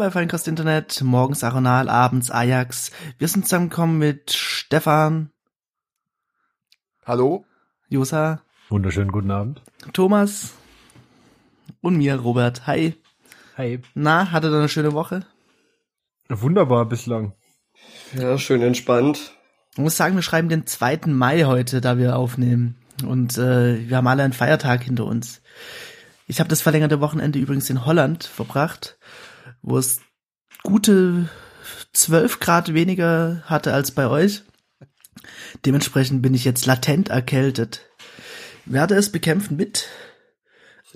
Bei Feinkast Internet, morgens Aronal, abends Ajax. Wir sind zusammengekommen mit Stefan. Hallo. Josa. Wunderschönen guten Abend. Thomas. Und mir, Robert. Hi. Hi. Na, hattet ihr eine schöne Woche? Wunderbar bislang. Ja, schön entspannt. Ich muss sagen, wir schreiben den 2. Mai heute, da wir aufnehmen. Und äh, wir haben alle einen Feiertag hinter uns. Ich habe das verlängerte Wochenende übrigens in Holland verbracht, wo es gute 12 Grad weniger hatte als bei euch. Dementsprechend bin ich jetzt latent erkältet. Werde es bekämpfen mit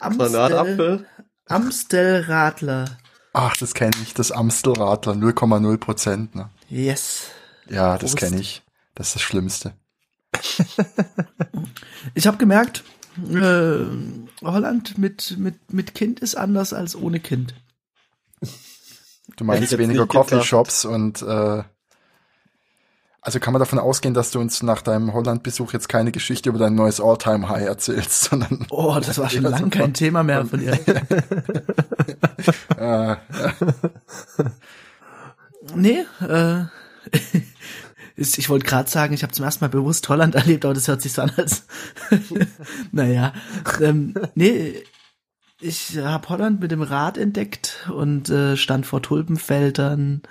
Amstel. Amstelradler. Ach, das kenne ich, das Amstelradler, 0,0 Prozent. Ne? Yes. Ja, das kenne ich. Das ist das Schlimmste. Ich habe gemerkt, äh, Holland mit, mit, mit Kind ist anders als ohne Kind. Du meinst weniger. Coffeeshops und äh, also kann man davon ausgehen, dass du uns nach deinem Holland-Besuch jetzt keine Geschichte über dein neues All-Time-High erzählst, sondern Oh, das war schon Ja, lang super. kein Thema mehr von ihr. äh, Nee, äh, ich wollte gerade sagen, ich habe zum ersten Mal bewusst Holland erlebt, aber das hört sich so an als, naja, ähm, nee, ich habe Holland mit dem Rad entdeckt und äh, stand vor Tulpenfeldern,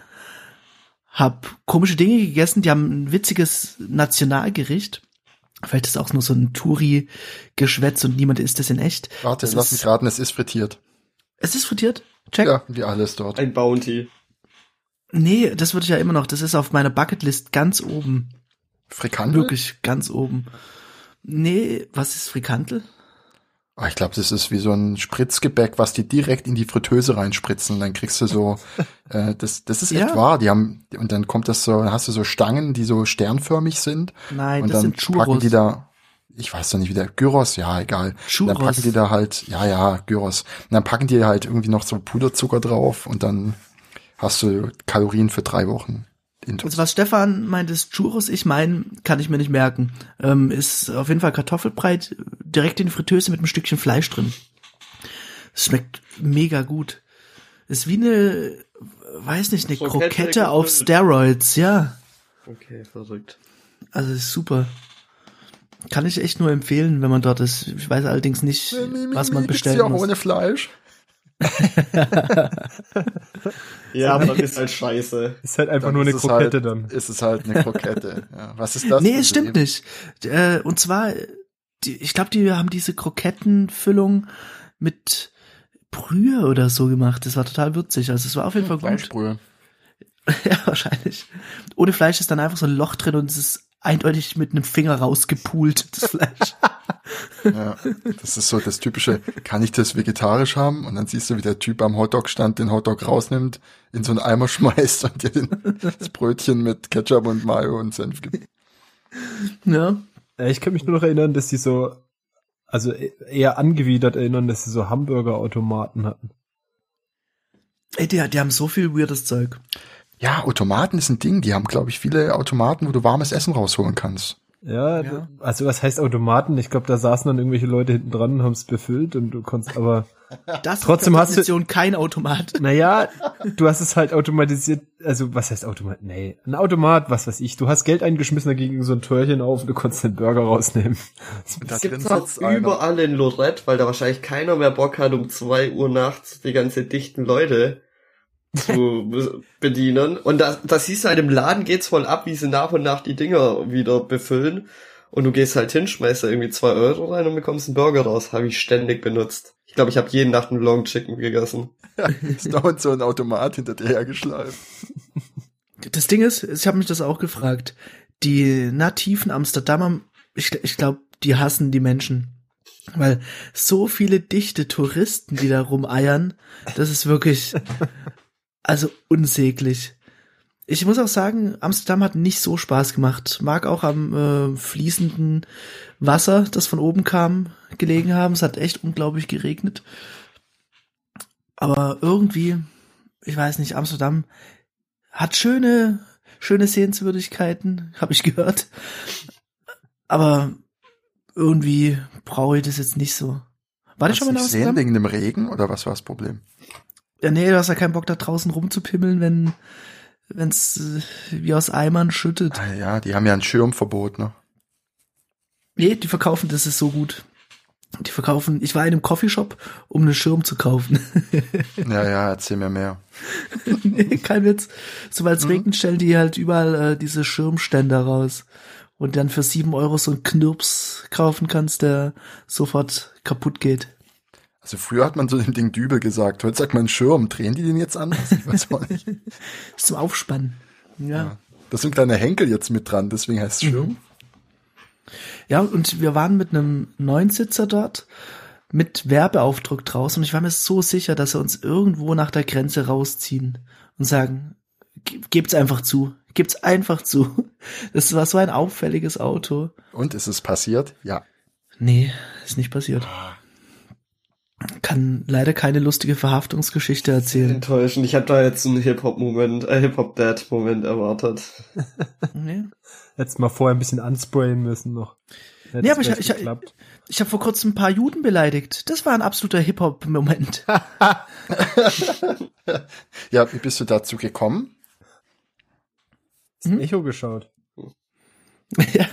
hab komische Dinge gegessen, die haben ein witziges Nationalgericht. Vielleicht ist auch nur so ein Touri-Geschwätz und niemand isst es in echt. warte, Das lass mich raten, es ist frittiert. Es ist frittiert? Check. Ja, wie alles dort. Ein Bounty. Nee, das würde ich ja immer noch, das ist auf meiner Bucketlist ganz oben. Frikandel? Wirklich ganz oben. Nee, was ist Frikantel? Ah, ich glaube, das ist wie so ein Spritzgebäck, was die direkt in die Fritteuse reinspritzen. Dann kriegst du so, äh, das, das ist echt Ja. wahr. Die haben und dann kommt das so, dann hast du so Stangen, die so sternförmig sind. Nein, und das dann sind Churros. packen die da, ich weiß doch nicht wie der Gyros, ja egal. Und Churros. dann packen die da halt, ja ja Gyros. Und dann packen die halt irgendwie noch so Puderzucker drauf und dann hast du Kalorien für drei Wochen. Also was Stefan meint, ist Churros. Ich meine, kann ich mir nicht merken. Ähm, ist auf jeden Fall Kartoffelbreit direkt in die Fritteuse mit einem Stückchen Fleisch drin. Es schmeckt mega gut. Ist wie eine, weiß nicht, eine Krokette Krokette auf. Steroids, ja. Okay, verrückt. Also ist super. Kann ich echt nur empfehlen, wenn man dort ist. Ich weiß allerdings nicht, was man Gibt's bestellen die auch ohne Fleisch. Ja, aber das ist halt scheiße. Ist halt einfach Dann nur eine Krokette halt, dann. Ist es halt eine Krokette. ja. Was ist das? Nee, es stimmt eben? nicht. Äh, und zwar, die, ich glaube, die haben diese Krokettenfüllung mit Brühe oder so gemacht. Das war total würzig. Also es war auf jeden Fall gut. Fleischbrühe. ja, wahrscheinlich. Ohne Fleisch ist dann einfach so ein Loch drin und es ist eindeutig mit einem Finger rausgepult, das Fleisch. Ja, das ist so das typische, kann ich das vegetarisch haben? Und dann siehst du, wie der Typ am Hotdog-Stand den Hotdog rausnimmt, in so einen Eimer schmeißt und dir den, das Brötchen mit Ketchup und Mayo und Senf gibt. ja. Ja, ich kann mich nur noch erinnern, dass sie so, also e- eher angewidert erinnern, dass sie so Hamburgerautomaten hatten. Ey, die, die haben so viel weirdes Zeug. Ja, Automaten ist ein Ding. Die haben, glaube ich, viele Automaten, wo du warmes Essen rausholen kannst. Ja, Ja. also was heißt Automaten? Ich glaube, da saßen dann irgendwelche Leute hinten dran und haben es befüllt und du konntest aber, Das Trotzdem ist hast du- Definition kein Automat. naja, du hast es halt automatisiert, also was heißt Automat? Nee, ein Automat, was weiß ich. Du hast Geld eingeschmissen, da ging so ein Türchen auf und du konntest den Burger rausnehmen. Da Das drin gibt's auch einer. überall in Lorette, weil da wahrscheinlich keiner mehr Bock hat, um zwei Uhr nachts die ganze dichten Leute zu be- bedienen. Und da, da siehst du halt im Laden geht's voll ab, wie sie nach und nach die Dinger wieder befüllen. Und du gehst halt hin, schmeißt da irgendwie zwei Euro rein und bekommst einen Burger raus. Habe ich ständig benutzt. Ich glaube, ich habe jeden Nacht einen Long Chicken gegessen. Ist dauernd so ein Automat hinter dir hergeschleift. Das Ding ist, ich habe mich das auch gefragt. Die nativen Amsterdamer, ich, ich glaube, die hassen die Menschen. Weil so viele dichte Touristen, die da rumeiern, das ist wirklich, also unsäglich. Ich muss auch sagen, Amsterdam hat nicht so Spaß gemacht. Mag auch am äh, fließenden Wasser, das von oben kam, gelegen haben. Es hat echt unglaublich geregnet. Aber irgendwie, ich weiß nicht, Amsterdam hat schöne, schöne Sehenswürdigkeiten, habe ich gehört. Aber irgendwie brauche ich das jetzt nicht so. War das schon mal in nicht sehen Amsterdam? wegen dem Regen oder was war das Problem? Ja, nee, du hast ja keinen Bock da draußen rumzupimmeln, wenn wenn's äh, wie aus Eimern schüttet. Ah, Ja, die haben ja ein Schirmverbot, ne? Nee, die verkaufen, das ist so gut. Die verkaufen, ich war in einem Coffeeshop, um einen Schirm zu kaufen. Ja, ja, erzähl mir mehr. nee, kein Witz. Sobald es regnet, stellen die halt überall äh, diese Schirmständer raus. Und dann für sieben Euro so einen Knirps kaufen kannst, der sofort kaputt geht. Also früher hat man so dem Ding Dübel gesagt, heute sagt man Schirm. Drehen die den jetzt anders? Ich weiß auch nicht. Ist zum Aufspannen. Ja. Da sind kleine Henkel jetzt mit dran, deswegen heißt es Schirm. Ja, und wir waren mit einem Neunsitzer dort mit Werbeaufdruck draußen und ich war mir so sicher, dass sie uns irgendwo nach der Grenze rausziehen und sagen, "Ge- gebt's einfach zu, gebt's einfach zu. Das war so ein auffälliges Auto. Und ist es passiert? Ja. Nee, ist nicht passiert. Kann leider keine lustige Verhaftungsgeschichte erzählen. Enttäuschend. Ich habe da jetzt einen Hip-Hop-Moment, äh, Hip-Hop-Dad-Moment erwartet. Nee. Hättest mal vorher ein bisschen ansprayen müssen noch. Hätt's Nee, aber ich, ich, geklappt. ich habe vor kurzem ein paar Juden beleidigt. Das war ein absoluter Hip-Hop-Moment. Ja, wie bist du dazu gekommen? Ins Echo geschaut. ja.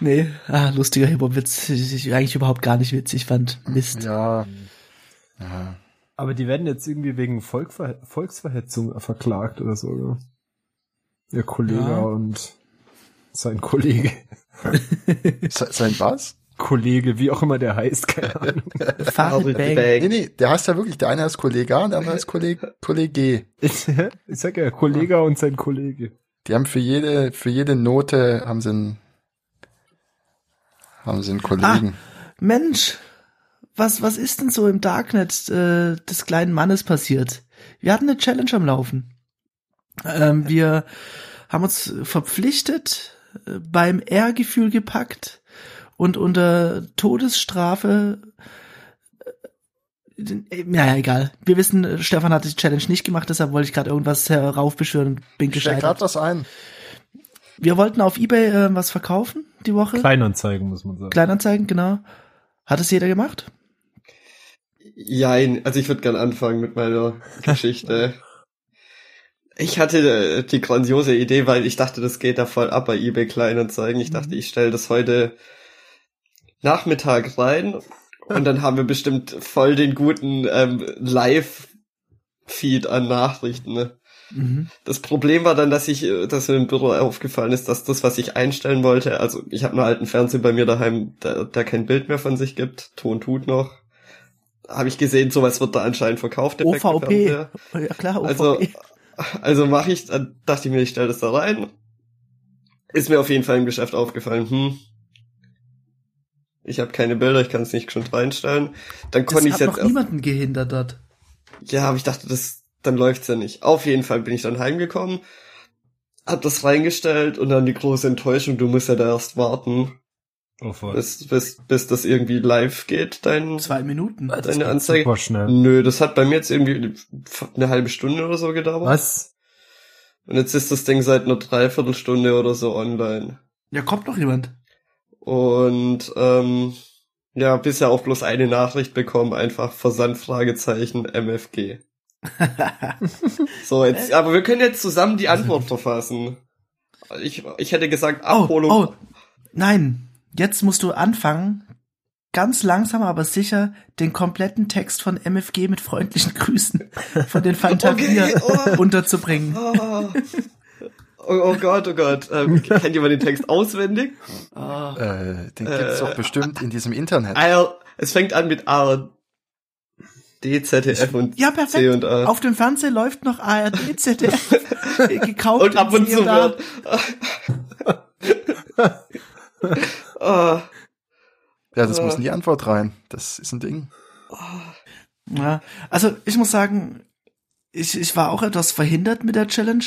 Nee, ah, lustiger Hip-Hop-Witz. Ich, eigentlich überhaupt gar nicht witzig fand. Mist. Ja. ja. Aber die werden jetzt irgendwie wegen Volkver Volksverhetzung verklagt oder so, oder? Ihr Kollege Ja. und sein Kollege. Se- Sein was? Kollege, wie auch immer der heißt, keine Ahnung. Farid Bang. Nee, nee, der heißt ja wirklich, der eine heißt Kollege A und der andere heißt Kollege, Kollege. Ich, ich sag ja, Kollege und sein Kollege. Die haben für jede, für jede Note haben sie einen, haben sie einen Kollegen. Mensch, was, was ist denn so im Darknet äh, des kleinen Mannes passiert? Wir hatten eine Challenge am Laufen. Ähm, wir haben uns verpflichtet, äh, beim Ehrgefühl gepackt und unter Todesstrafe äh, ja, egal. Wir wissen, äh, Stefan hat die Challenge nicht gemacht, deshalb wollte ich gerade irgendwas heraufbeschwören und bin Ich gescheitert. grad was ein. Wir wollten auf Ebay äh, was verkaufen die Woche. Kleinanzeigen, muss man sagen. Kleinanzeigen, genau. Hat es jeder gemacht? Jein, also ich würde gern anfangen mit meiner Geschichte. Ich hatte äh, die grandiose Idee, weil ich dachte, das geht da voll ab bei eBay Kleinanzeigen. Ich dachte, ich stelle das heute Nachmittag rein und dann haben wir bestimmt voll den guten ähm, Live-Feed an Nachrichten. Ne? Mhm. Das Problem war dann, dass ich, äh, dass mir im Büro aufgefallen ist, dass das, was ich einstellen wollte, also ich habe einen alten Fernseher bei mir daheim, der, der kein Bild mehr von sich gibt, Ton tut noch. Habe ich gesehen, sowas wird da anscheinend verkauft. defekte OVP. Fernseher. Ja klar, OVP. Also, also mache ich, dann dachte ich mir, ich stelle das da rein. Ist mir auf jeden Fall im Geschäft aufgefallen, hm. Ich habe keine Bilder, ich kann es nicht schon reinstellen. Dann das konnte ich hat jetzt noch erst niemanden gehindert dort. ja, aber ich dachte, das, dann läuft's ja nicht. Auf jeden Fall bin ich dann heimgekommen, hab das reingestellt und dann die große Enttäuschung, du musst ja da erst warten, Oh, voll. bis, bis, bis das irgendwie live geht, dein, Zwei Minuten. deine Anzeige. Super schnell. Nö, das hat bei mir jetzt irgendwie eine halbe Stunde oder so gedauert. Was? Und jetzt ist das Ding seit einer Dreiviertelstunde oder so online. Ja, kommt noch jemand. Und ähm, ja, bisher auch bloß eine Nachricht bekommen, einfach Versand Fragezeichen MFG. So, jetzt, aber wir können jetzt zusammen die Antwort verfassen. Ich, ich hätte gesagt, Oh, Abholung. oh, nein. Jetzt musst du anfangen, ganz langsam, aber sicher, den kompletten Text von MFG mit freundlichen Grüßen von den Fantavier Okay, oh. unterzubringen. Oh, oh Gott, oh Gott. Ähm, kennt jemand den Text auswendig? Ah. Äh, den gibt's doch bestimmt in diesem Internet. AR, es fängt an mit A, ZDF und Ja, C perfekt. und A. Auf dem Fernseher läuft noch ARD, ZDF, gekauft und ab und zu wird. Ah, Ja, das äh. muss in die Antwort rein. Das ist ein Ding. Ja, also ich muss sagen, ich, ich war auch etwas verhindert mit der Challenge.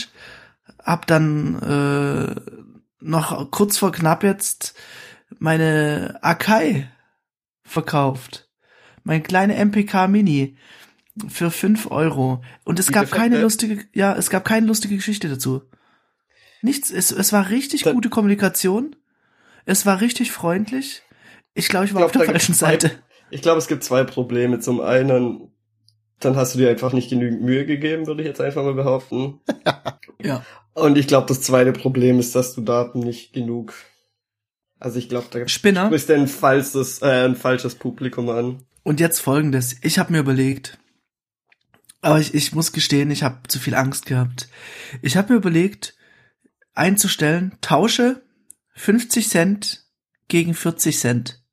Hab dann äh, noch kurz vor knapp jetzt meine Akai verkauft. Mein kleine MPK Mini für fünf Euro. Und es Die gab defekte? keine lustige, ja, es gab keine lustige Geschichte dazu. Nichts, es, es war richtig Dann- gute Kommunikation. Es war richtig freundlich. Ich glaube, ich war glaub, auf der da falschen zwei- Seite. Ich glaube, es gibt zwei Probleme. Zum einen, Dann hast du dir einfach nicht genügend Mühe gegeben, würde ich jetzt einfach mal behaupten. Ja. Und ich glaube, das zweite Problem ist, dass du da nicht genug. Also ich glaube, da Spinner. sprichst du ein falsches, äh, ein falsches Publikum an. Und jetzt folgendes. Ich habe mir überlegt, aber ich, ich muss gestehen, ich habe zu viel Angst gehabt. Ich habe mir überlegt, einzustellen, tausche 50 Cent gegen 40 Cent.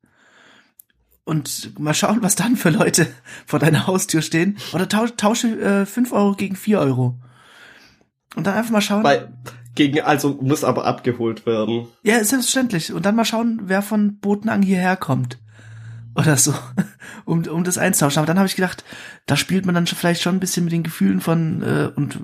Und mal schauen, was dann für Leute vor deiner Haustür stehen. Oder tausche, tausche äh, 5 Euro gegen 4 Euro. Und dann einfach mal schauen. Weil gegen, also muss aber abgeholt werden. Ja, ist selbstverständlich. Und dann mal schauen, wer von Botenang hierher kommt. Oder so. Um, um das einzutauschen. Aber dann habe ich gedacht, da spielt man dann schon vielleicht schon ein bisschen mit den Gefühlen von äh, und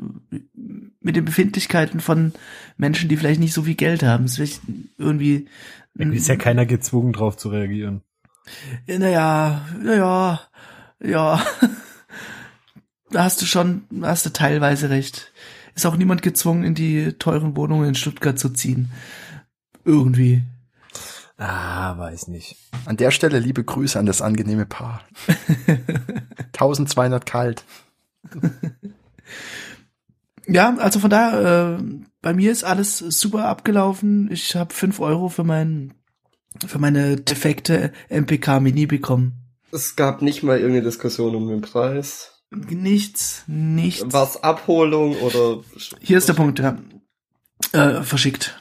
mit den Befindlichkeiten von Menschen, die vielleicht nicht so viel Geld haben. Das ist vielleicht irgendwie. Ist ja keiner gezwungen drauf zu reagieren. Naja, naja, ja. Da hast du schon, hast du teilweise recht. Ist auch niemand gezwungen, in die teuren Wohnungen in Stuttgart zu ziehen. Irgendwie. Ah, weiß nicht. An der Stelle liebe Grüße an das angenehme Paar. 1200 kalt. Ja, also von daher, äh, bei mir ist alles super abgelaufen. Ich habe fünf Euro für mein für meine defekte MPK Mini bekommen. Es gab nicht mal irgendeine Diskussion um den Preis. Nichts, nichts. War es Abholung oder? Hier ist der Punkt, ja. Äh, verschickt.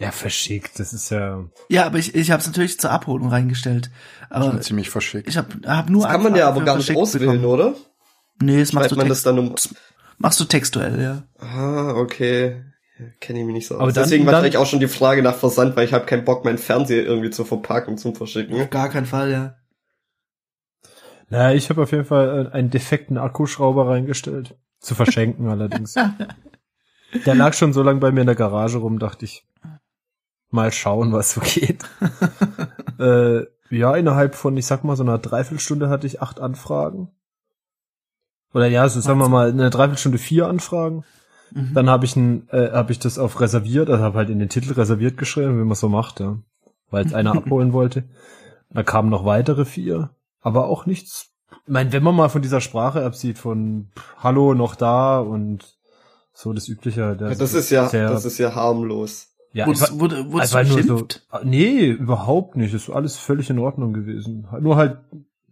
Ja, verschickt, das ist ja. Ja, aber ich, ich habe es natürlich zur Abholung reingestellt. Aber Schon ziemlich verschickt. ich habe hab nur Das kann man ja aber gar nicht auswählen, bekommen. oder? Nee, das machst du, man das dann um. machst du textuell, ja. Ah, okay. Kenne ich mich nicht so aus. Aber dann- Deswegen dann- wahrscheinlich auch schon die Frage nach Versand, weil ich habe keinen Bock, meinen Fernseher irgendwie zu verpacken zum Verschicken. Auf gar keinen Fall, ja. Naja, ich habe auf jeden Fall äh, einen defekten Akkuschrauber reingestellt. Zu verschenken allerdings. Der lag schon so lange bei mir in der Garage rum, dachte ich. Mal schauen, was so geht. äh, ja, innerhalb von, ich sag mal, so einer Dreiviertelstunde hatte ich acht Anfragen. Oder ja, so sagen wir mal, eine Dreiviertelstunde vier Anfragen. Mhm. Dann habe ich ein, äh, habe ich das auf reserviert, also habe halt in den Titel reserviert geschrieben, wie man so macht, ja. Weil es einer abholen wollte. Da kamen noch weitere vier, aber auch nichts. Ich meine, wenn man mal von dieser Sprache absieht, von pff, Hallo noch da und so das übliche. Ja, das ist ja, sehr, das ist ja harmlos. ja, wurde, wurdest einfach du nur so, beschimpft? nee, überhaupt nicht. Es war alles völlig in Ordnung gewesen. Nur halt,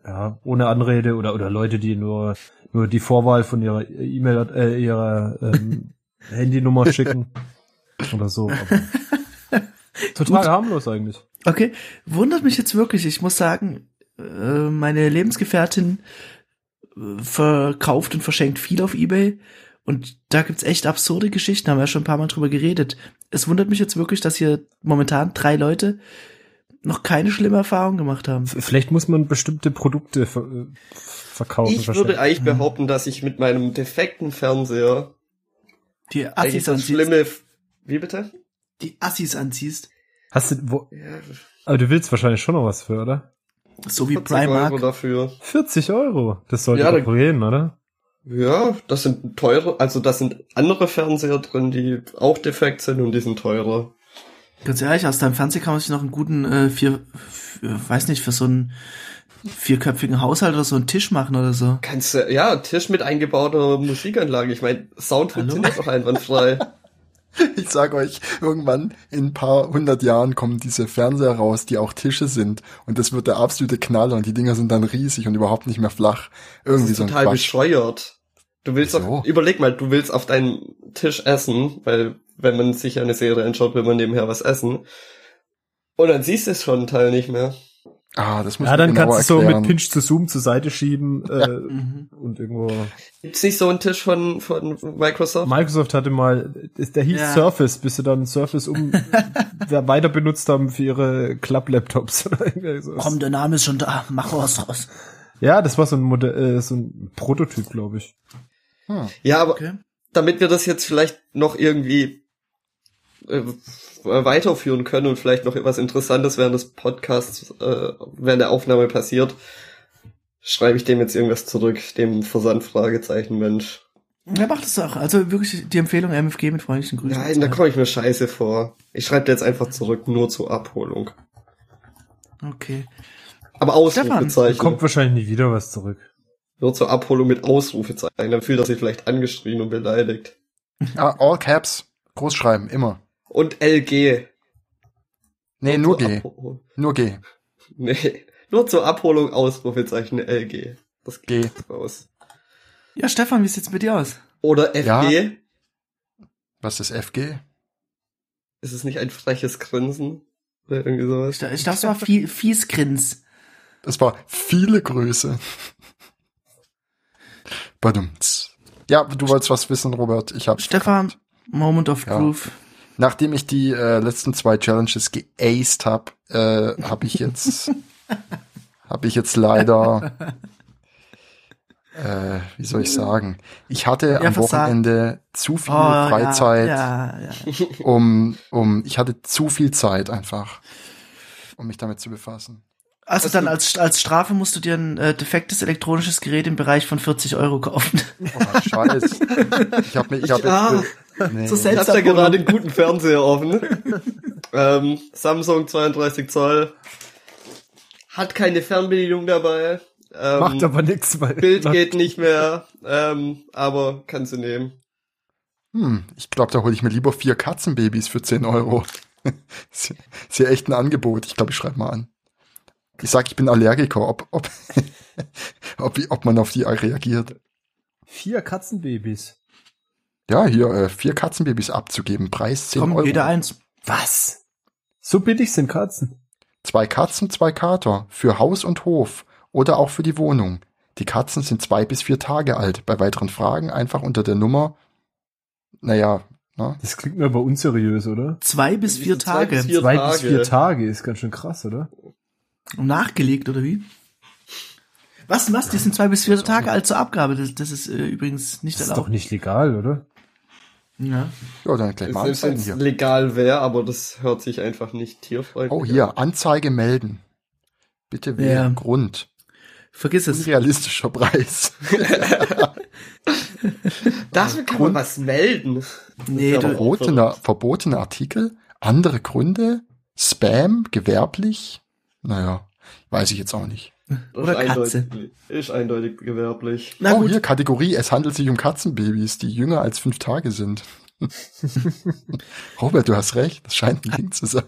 ja, ohne Anrede oder, oder Leute, die nur, nur die Vorwahl von ihrer E-Mail, äh, ihrer ähm, Handynummer schicken. Oder so. Aber total Gut. harmlos eigentlich. Okay, wundert mich jetzt wirklich. Ich muss sagen, äh, meine Lebensgefährtin äh, verkauft und verschenkt viel auf Ebay. Und da gibt's echt absurde Geschichten, haben wir ja schon ein paar Mal drüber geredet. Es wundert mich jetzt wirklich, dass hier momentan drei Leute noch keine schlimme Erfahrung gemacht haben. Vielleicht muss man bestimmte Produkte ver äh, verkaufen. Ich würde eigentlich behaupten, dass ich mit meinem defekten Fernseher Die Assis anziehst. schlimme, wie bitte? Die Assis anziehst. Hast du, wo, Ja, aber du willst wahrscheinlich schon noch was für, oder? So wie 40 Euro Primark. dafür. 40 Euro. Das sollte Ja, doch gehen, oder? Ja, das sind teure, also das sind andere Fernseher drin, die auch defekt sind und die sind teurer. Ganz ehrlich, aus deinem Fernseher kann man sich noch einen guten, äh, vier, für, weiß nicht, für so einen vierköpfigen Haushalt oder so einen Tisch machen oder so. Kannst du, ja, Tisch mit eingebauter Musikanlage. Ich meine, Sound funktioniert doch einwandfrei. Ich sag euch, irgendwann in ein paar hundert Jahren kommen diese Fernseher raus, die auch Tische sind. Und das wird der absolute Knaller und die Dinger sind dann riesig und überhaupt nicht mehr flach. Das Irgendwie ist so ein total Quatsch. bescheuert. Du willst doch, überleg mal, du willst auf deinem Tisch essen, weil wenn man sich eine Serie anschaut, will man nebenher was essen. Und dann siehst du es schon einen Teil nicht mehr. Ah, das muss Ja, dann kannst du so erklären. mit Pinch zu Zoom zur Seite schieben äh, Mhm. und irgendwo. Gibt's nicht so einen Tisch von, von Microsoft? Microsoft hatte mal, der hieß Ja. Surface, bis sie dann Surface um wer weiter benutzt haben für ihre Club-Laptops oder irgendwie. Komm, der Name ist schon da, mach was draus. Ja, das war so ein, Modell, äh, so ein Prototyp, glaube ich. Hm. Ja, aber Okay. damit wir das jetzt vielleicht noch irgendwie äh, weiterführen können und vielleicht noch etwas Interessantes während des Podcasts, äh, während der Aufnahme passiert, schreibe ich dem jetzt irgendwas zurück, dem Versandfragezeichen Mensch. Ja, mach das doch. Also wirklich die Empfehlung MFG mit freundlichen Grüßen. Nein, da komme ich mir scheiße vor. Ich schreibe dir jetzt einfach zurück, nur zur Abholung. Okay. Aber Ausrufezeichen. Kommt wahrscheinlich nie wieder was zurück. Nur zur Abholung mit Ausrufezeichen. Dann fühlt er sich vielleicht angeschrien und beleidigt. Ah, all caps. Großschreiben, immer. Und LG. Nee, nur zur G. Abholung. Nur G. Nee, nur zur Abholung Ausrufezeichen LG. Das G. geht raus. Ja, Stefan, wie sieht's mit dir aus? Oder FG. Ja. Was ist FG? Ist es nicht ein freches Grinsen? Oder irgendwie sowas? ich dachte, es war viel, fies Grins. Das war viele Größe. Badumts. Ja, du wolltest was wissen, Robert. Ich habe Stefan, Moment of Ja. Truth. Nachdem ich die äh, letzten zwei Challenges geaced habe, äh, habe ich jetzt habe ich jetzt leider äh, wie soll ich sagen? Ich hatte Ja, am. Wochenende zu viel Oh, Freizeit, Ja, ja, um um ich hatte zu viel Zeit einfach, um mich damit zu befassen. Also dann als, als Strafe musst du dir ein äh, defektes elektronisches Gerät im Bereich von 40 Euro kaufen. Oh, Scheiß. Ich habe mir ich habe Ah. Nee. So Ich selbst- hab da gerade einen guten Fernseher offen. ähm, Samsung 32 Zoll. Hat keine Fernbedienung dabei. Ähm, Macht aber nichts, weil Bild geht nicht mehr, ähm, aber kannst du nehmen. Hm, ich glaube, da hole ich mir lieber vier Katzenbabys für 10 Euro. ist, ja- ist ja echt ein Angebot. Ich glaube, ich schreibe mal an. Ich sag, ich bin Allergiker, ob, ob, ob, ob man auf die reagiert. vier Katzenbabys. Ja, hier, äh, vier Katzenbabys abzugeben. Preis 10 Komm, Euro. jeder eins. Was? So billig sind Katzen. Zwei Katzen, zwei Kater. Für Haus und Hof. Oder auch für die Wohnung. Die Katzen sind zwei bis vier Tage alt. Bei weiteren Fragen einfach unter der Nummer. Naja, ne? Das klingt mir aber unseriös, oder? Zwei bis vier Zwei bis Tage. vier- Zwei Tage. bis vier Tage ist ganz schön krass, oder? Nachgelegt, oder wie? Was, was? Die sind zwei bis vier Tage alt zur Abgabe. Das, das ist äh, übrigens nicht Das ist doch erlaubt. nicht legal, oder? Ja. Ja, dann gleich mal Selbst anzeigen es hier. legal wäre, aber das hört sich einfach nicht tierfreundlich Oh, an. hier, Anzeige melden. Bitte wer Ja. Grund. Vergiss es. Unrealistischer Preis. Dafür kann man was melden. Nee, auch Verbotener, verbotene Artikel, andere Gründe, Spam, gewerblich. Naja, weiß ich jetzt auch nicht. Das Oder ist Katze. eindeutig- Ist eindeutig gewerblich. Na oh, gut, hier Kategorie, es handelt sich um Katzenbabys, die jünger als fünf Tage sind. Robert, du hast recht, das scheint ein Ding zu sein.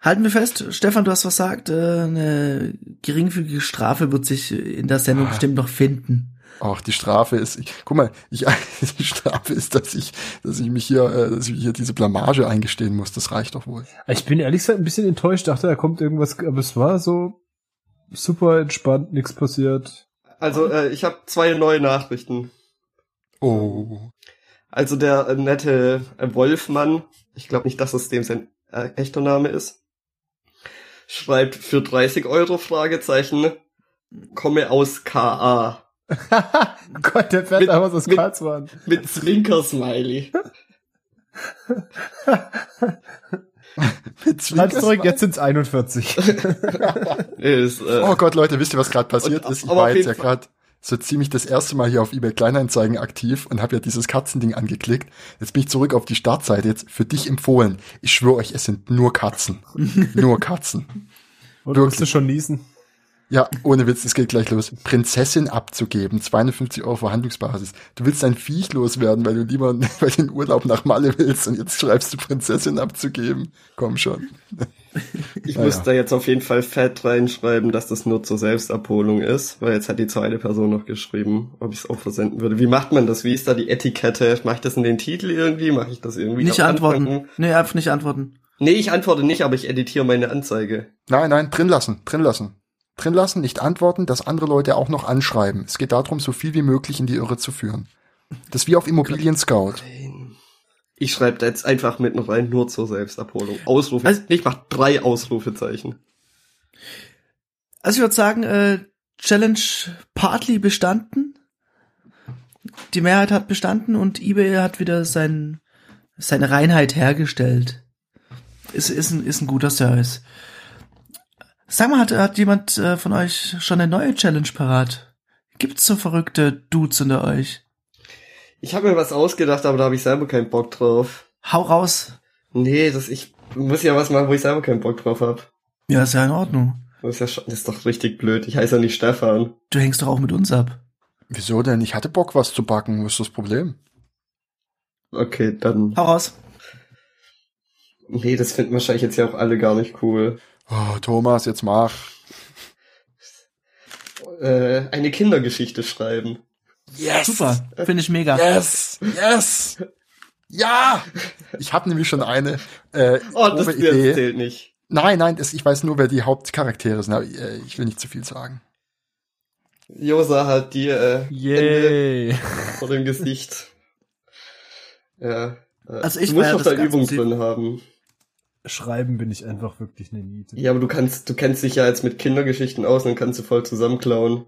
halten wir fest. Stefan, du hast was gesagt. Äh, eine geringfügige Strafe wird sich in der Sendung Ah. bestimmt noch finden. Ach, die Strafe ist, ich, guck mal, ich, die Strafe ist, dass ich, dass ich mich hier, äh, dass ich hier diese Blamage eingestehen muss. Das reicht doch wohl. Ich bin ehrlich gesagt ein bisschen enttäuscht, dachte, da kommt irgendwas, aber es war so super entspannt, nichts passiert. Also, äh, ich habe zwei neue Nachrichten. Oh, Also der äh, nette äh, Wolfmann, ich glaube nicht, dass es dem sein äh, echter Name ist, schreibt für 30 Euro Fragezeichen, komme aus KA. Gott, der fährt Mit- einfach so aus Karlsruhe. Mit Zwinker-Smiley. mit Zwinkers- zurück, jetzt sind's 41. ist, äh, Oh Gott, Leute, wisst ihr, was gerade passiert Und- ist? Ich war jetzt ja gerade so ziemlich das erste Mal hier auf eBay Kleinanzeigen aktiv und habe ja dieses Katzending angeklickt. Jetzt bin ich zurück auf die Startseite. Jetzt für dich empfohlen. Ich schwöre euch, es sind nur Katzen. nur Katzen. Und du musst du schon niesen. Ja, ohne Witz, es geht gleich los. Prinzessin abzugeben, 250 Euro Verhandlungsbasis. Du willst dein Viech loswerden, weil du lieber bei den Urlaub nach Malle willst und jetzt schreibst du Prinzessin abzugeben. Komm schon. ich Ja, muss da jetzt auf jeden Fall fett reinschreiben, dass das nur zur Selbstabholung ist, weil jetzt hat die zweite Person noch geschrieben, ob ich es auch versenden würde. Wie macht man das? Wie ist da die Etikette? Mache ich das in den Titel irgendwie? Mache ich das irgendwie? Nicht antworten. Anfang? Nee, einfach nicht antworten. Nee, ich antworte nicht, aber ich editiere meine Anzeige. Nein, nein, drin lassen, drin lassen. Drin lassen, nicht antworten, dass andere Leute auch noch anschreiben. Es geht darum, so viel wie möglich in die Irre zu führen. Das ist wie auf Immobilien Scout. Ich schreibe da jetzt einfach mitten rein, nur zur Selbstabholung. Ausrufe. Also- ich mach drei Ausrufezeichen. Also ich würde sagen, äh, Challenge partly bestanden. Die Mehrheit hat bestanden und eBay hat wieder sein, seine Reinheit hergestellt. Ist, ist, ein, ist ein guter Service. Sag mal, hat, hat jemand äh, von euch schon eine neue Challenge parat? Gibt's so verrückte Dudes unter euch? Ich habe mir was ausgedacht, aber da habe ich selber keinen Bock drauf. Hau raus. Nee, das ich muss ja was machen, wo ich selber keinen Bock drauf hab. Ja, ist ja in Ordnung. Das ist ja schon, das ist doch richtig blöd. Ich heiße ja nicht Stefan. Du hängst doch auch mit uns ab. Wieso denn? Ich hatte Bock, was zu backen. Wo ist das Problem? Okay, dann. Hau raus. Nee, das finden wahrscheinlich jetzt ja auch alle gar nicht cool. Oh, Thomas, jetzt mach. Äh, eine Kindergeschichte schreiben. Yes! Super, finde ich mega. Yes! Yes! Ja! Ich habe nämlich schon eine äh, Oh, das, Idee. zählt nicht. Nein, nein, das, ich weiß nur, wer die Hauptcharaktere sind, aber äh, ich will nicht zu viel sagen. Josa hat die äh, Hände Yay. vor dem Gesicht. Ja. Äh, Also ich du musst das da Übung drin haben. Schreiben bin ich einfach wirklich eine Niete. Ja, aber du kannst, du kennst dich ja jetzt mit Kindergeschichten aus, dann kannst du voll zusammenklauen.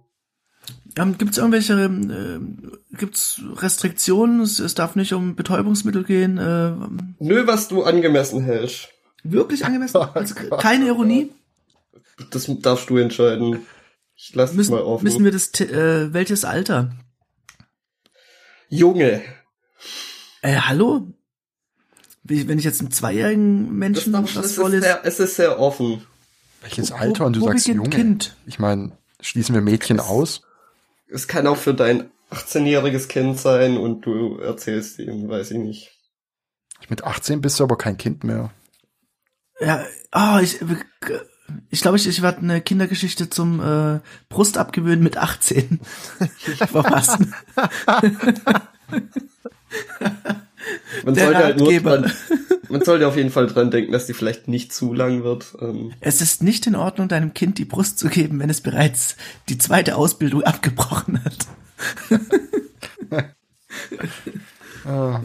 Ähm, gibt's irgendwelche, ähm, gibt's Restriktionen? Es, es darf nicht um Betäubungsmittel gehen. Äh, Nö, was du angemessen hältst. wirklich angemessen? Also, keine Ironie? Das darfst du entscheiden. Ich lass es Müssen, mal offen. müssen wir das, äh, welches Alter? Junge. Äh, hallo? Wenn ich jetzt einem zweijährigen Das, Menschen darf, was es, ist vorlese, sehr, es ist sehr offen. Welches Alter? Und du wo sagst Junge. Kind? Ich meine, schließen wir Mädchen aus? Es kann auch für dein 18-jähriges Kind sein und du erzählst ihm, weiß ich nicht. Mit 18 bist du aber kein Kind mehr. Ja, oh, ich, ich glaube, ich, ich werde eine Kindergeschichte zum äh, Brustabgewöhnen mit 18 verfassen. Man Der sollte halt nur dran, man sollte auf jeden Fall dran denken, dass die vielleicht nicht zu lang wird. Ähm, Es ist nicht in Ordnung, deinem Kind die Brust zu geben, wenn es bereits die zweite Ausbildung abgebrochen hat. Ah,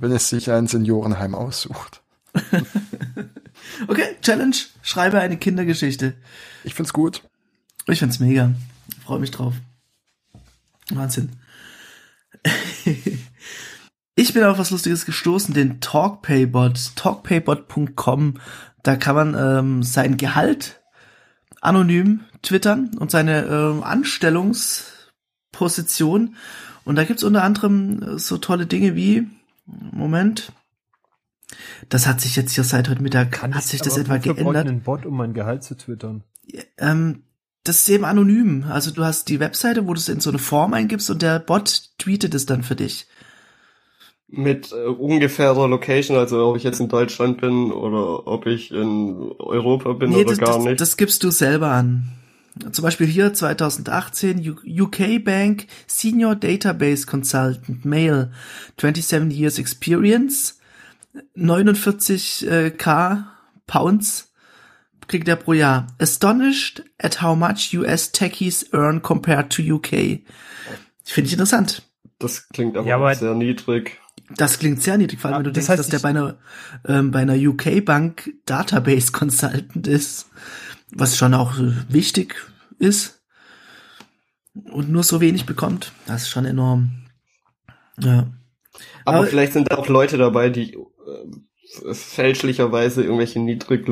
wenn es sich ein Seniorenheim aussucht. Okay, Challenge, schreibe eine Kindergeschichte. Ich find's gut. Ich find's mega. Freue mich drauf. Wahnsinn. Ich bin auf was Lustiges gestoßen, den Talkpaybot, talkpaybot.com. Da kann man ähm, sein Gehalt anonym twittern und seine ähm, Anstellungsposition. Und da gibt's unter anderem äh, so tolle Dinge wie, Moment, das hat sich jetzt hier seit heute Mittag, hat sich das etwa brauche ich geändert. einen Bot, um mein Gehalt zu twittern? Ähm, das ist eben anonym. Also du hast die Webseite, wo du es in so eine Form eingibst und der Bot tweetet es dann für dich. Mit äh, ungefährer Location, also ob ich jetzt in Deutschland bin oder ob ich in Europa bin oder das, gar das, nicht. das gibst du selber an. Zum Beispiel hier 2018 U- UK Bank Senior Database Consultant Male 27 Years Experience 49k Pounds kriegt er pro Jahr. Astonished at how much US techies earn compared to UK. Finde ich interessant. das klingt aber, Ja, aber- sehr niedrig. Das klingt sehr niedrig, vor allem Ja, wenn du das denkst, heißt, dass der bei einer, ähm, bei einer UK-Bank Database Consultant ist, was schon auch äh, wichtig ist und nur so wenig bekommt. Das ist schon enorm. Ja. Aber, Aber- vielleicht sind da auch Leute dabei, die äh, fälschlicherweise irgendwelche niedrig,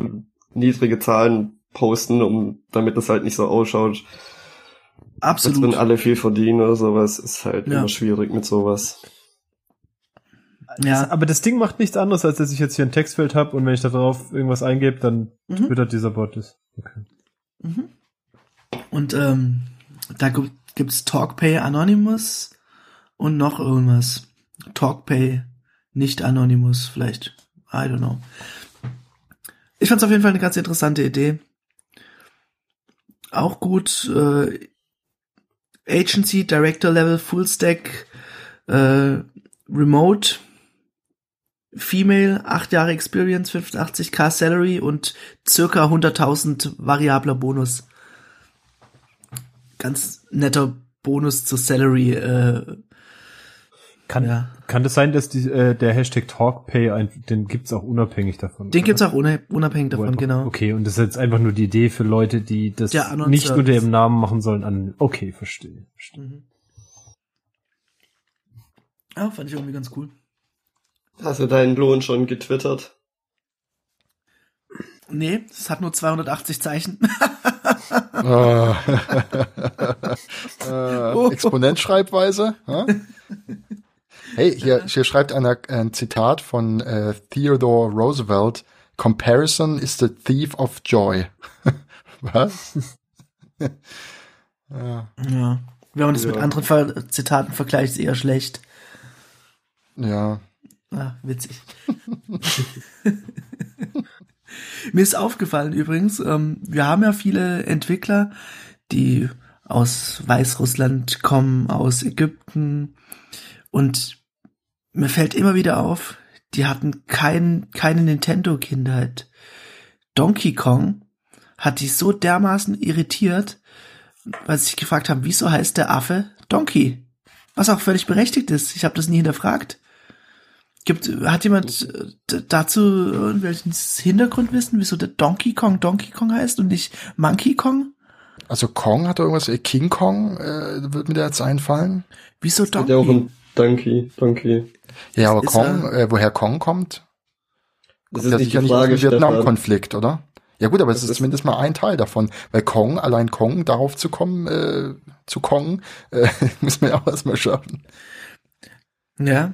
niedrige Zahlen posten, um damit es halt nicht so ausschaut, als wenn Absolut. alle viel verdienen oder sowas. Ist halt Ja. immer schwierig mit sowas. Ja. Aber das Ding macht nichts anderes, als dass ich jetzt hier ein Textfeld habe und wenn ich da drauf irgendwas eingebe, dann Mhm. twittert dieser Bot es. Okay. Mhm. Und ähm, da gu- gibt's Talkpay Anonymous und noch irgendwas. Talkpay nicht Anonymous, vielleicht. I don't know. Ich fand's auf jeden Fall eine ganz interessante Idee. Auch gut. Äh, Agency, Director Level, Full Stack, äh, Remote, Female, 8 Jahre Experience, 85k Salary und circa 100.000 variabler Bonus. Ganz netter Bonus zur Salary. Äh, Kann, Ja. kann das sein, dass die, äh, der Hashtag TalkPay, ein, den gibt's auch unabhängig davon? den oder? gibt's auch unab- unabhängig davon, einfach- genau. Okay, und das ist jetzt einfach nur die Idee für Leute, die das nicht unter ihrem Namen machen sollen. An okay, verstehe. verstehe. Mhm. Ja, fand ich irgendwie ganz cool. Hast du deinen Lohn schon getwittert? Nee, es hat nur 280 Zeichen. äh, äh, Exponentschreibweise. Hey, hier, hier schreibt einer ein Zitat von äh, Theodore Roosevelt. Comparison is the thief of joy. Was? ja. Ja. Wenn man das Ja. mit anderen Ver Zitaten vergleicht, ist eher schlecht. ja. Ah, witzig. Mir ist aufgefallen übrigens, ähm, wir haben ja viele Entwickler, die aus Weißrussland kommen, aus Ägypten und mir fällt immer wieder auf, die hatten kein, keine Nintendo-Kindheit. Donkey Kong hat die so dermaßen irritiert, weil sie sich gefragt haben, wieso heißt der Affe Donkey? Was auch völlig berechtigt ist. Ich habe das nie hinterfragt. Gibt, hat jemand äh, dazu irgendwelches Hintergrundwissen, wieso der Donkey Kong Donkey Kong heißt und nicht Monkey Kong? Also Kong hat da irgendwas, äh, King Kong, äh, wird mir da jetzt einfallen. Wieso Hat ja auch Donkey? ein Donkey, Donkey. Ja, aber Ist Kong, äh, woher Kong kommt? Das Kommt ist ja nicht sicher nicht aus dem. Vietnam-Konflikt, oder? Ja gut, aber es Das ist ist- zumindest mal ein Teil davon, weil Kong, allein Kong, darauf zu kommen, äh, zu Kong, äh, muss man ja auch erstmal schaffen. Ja.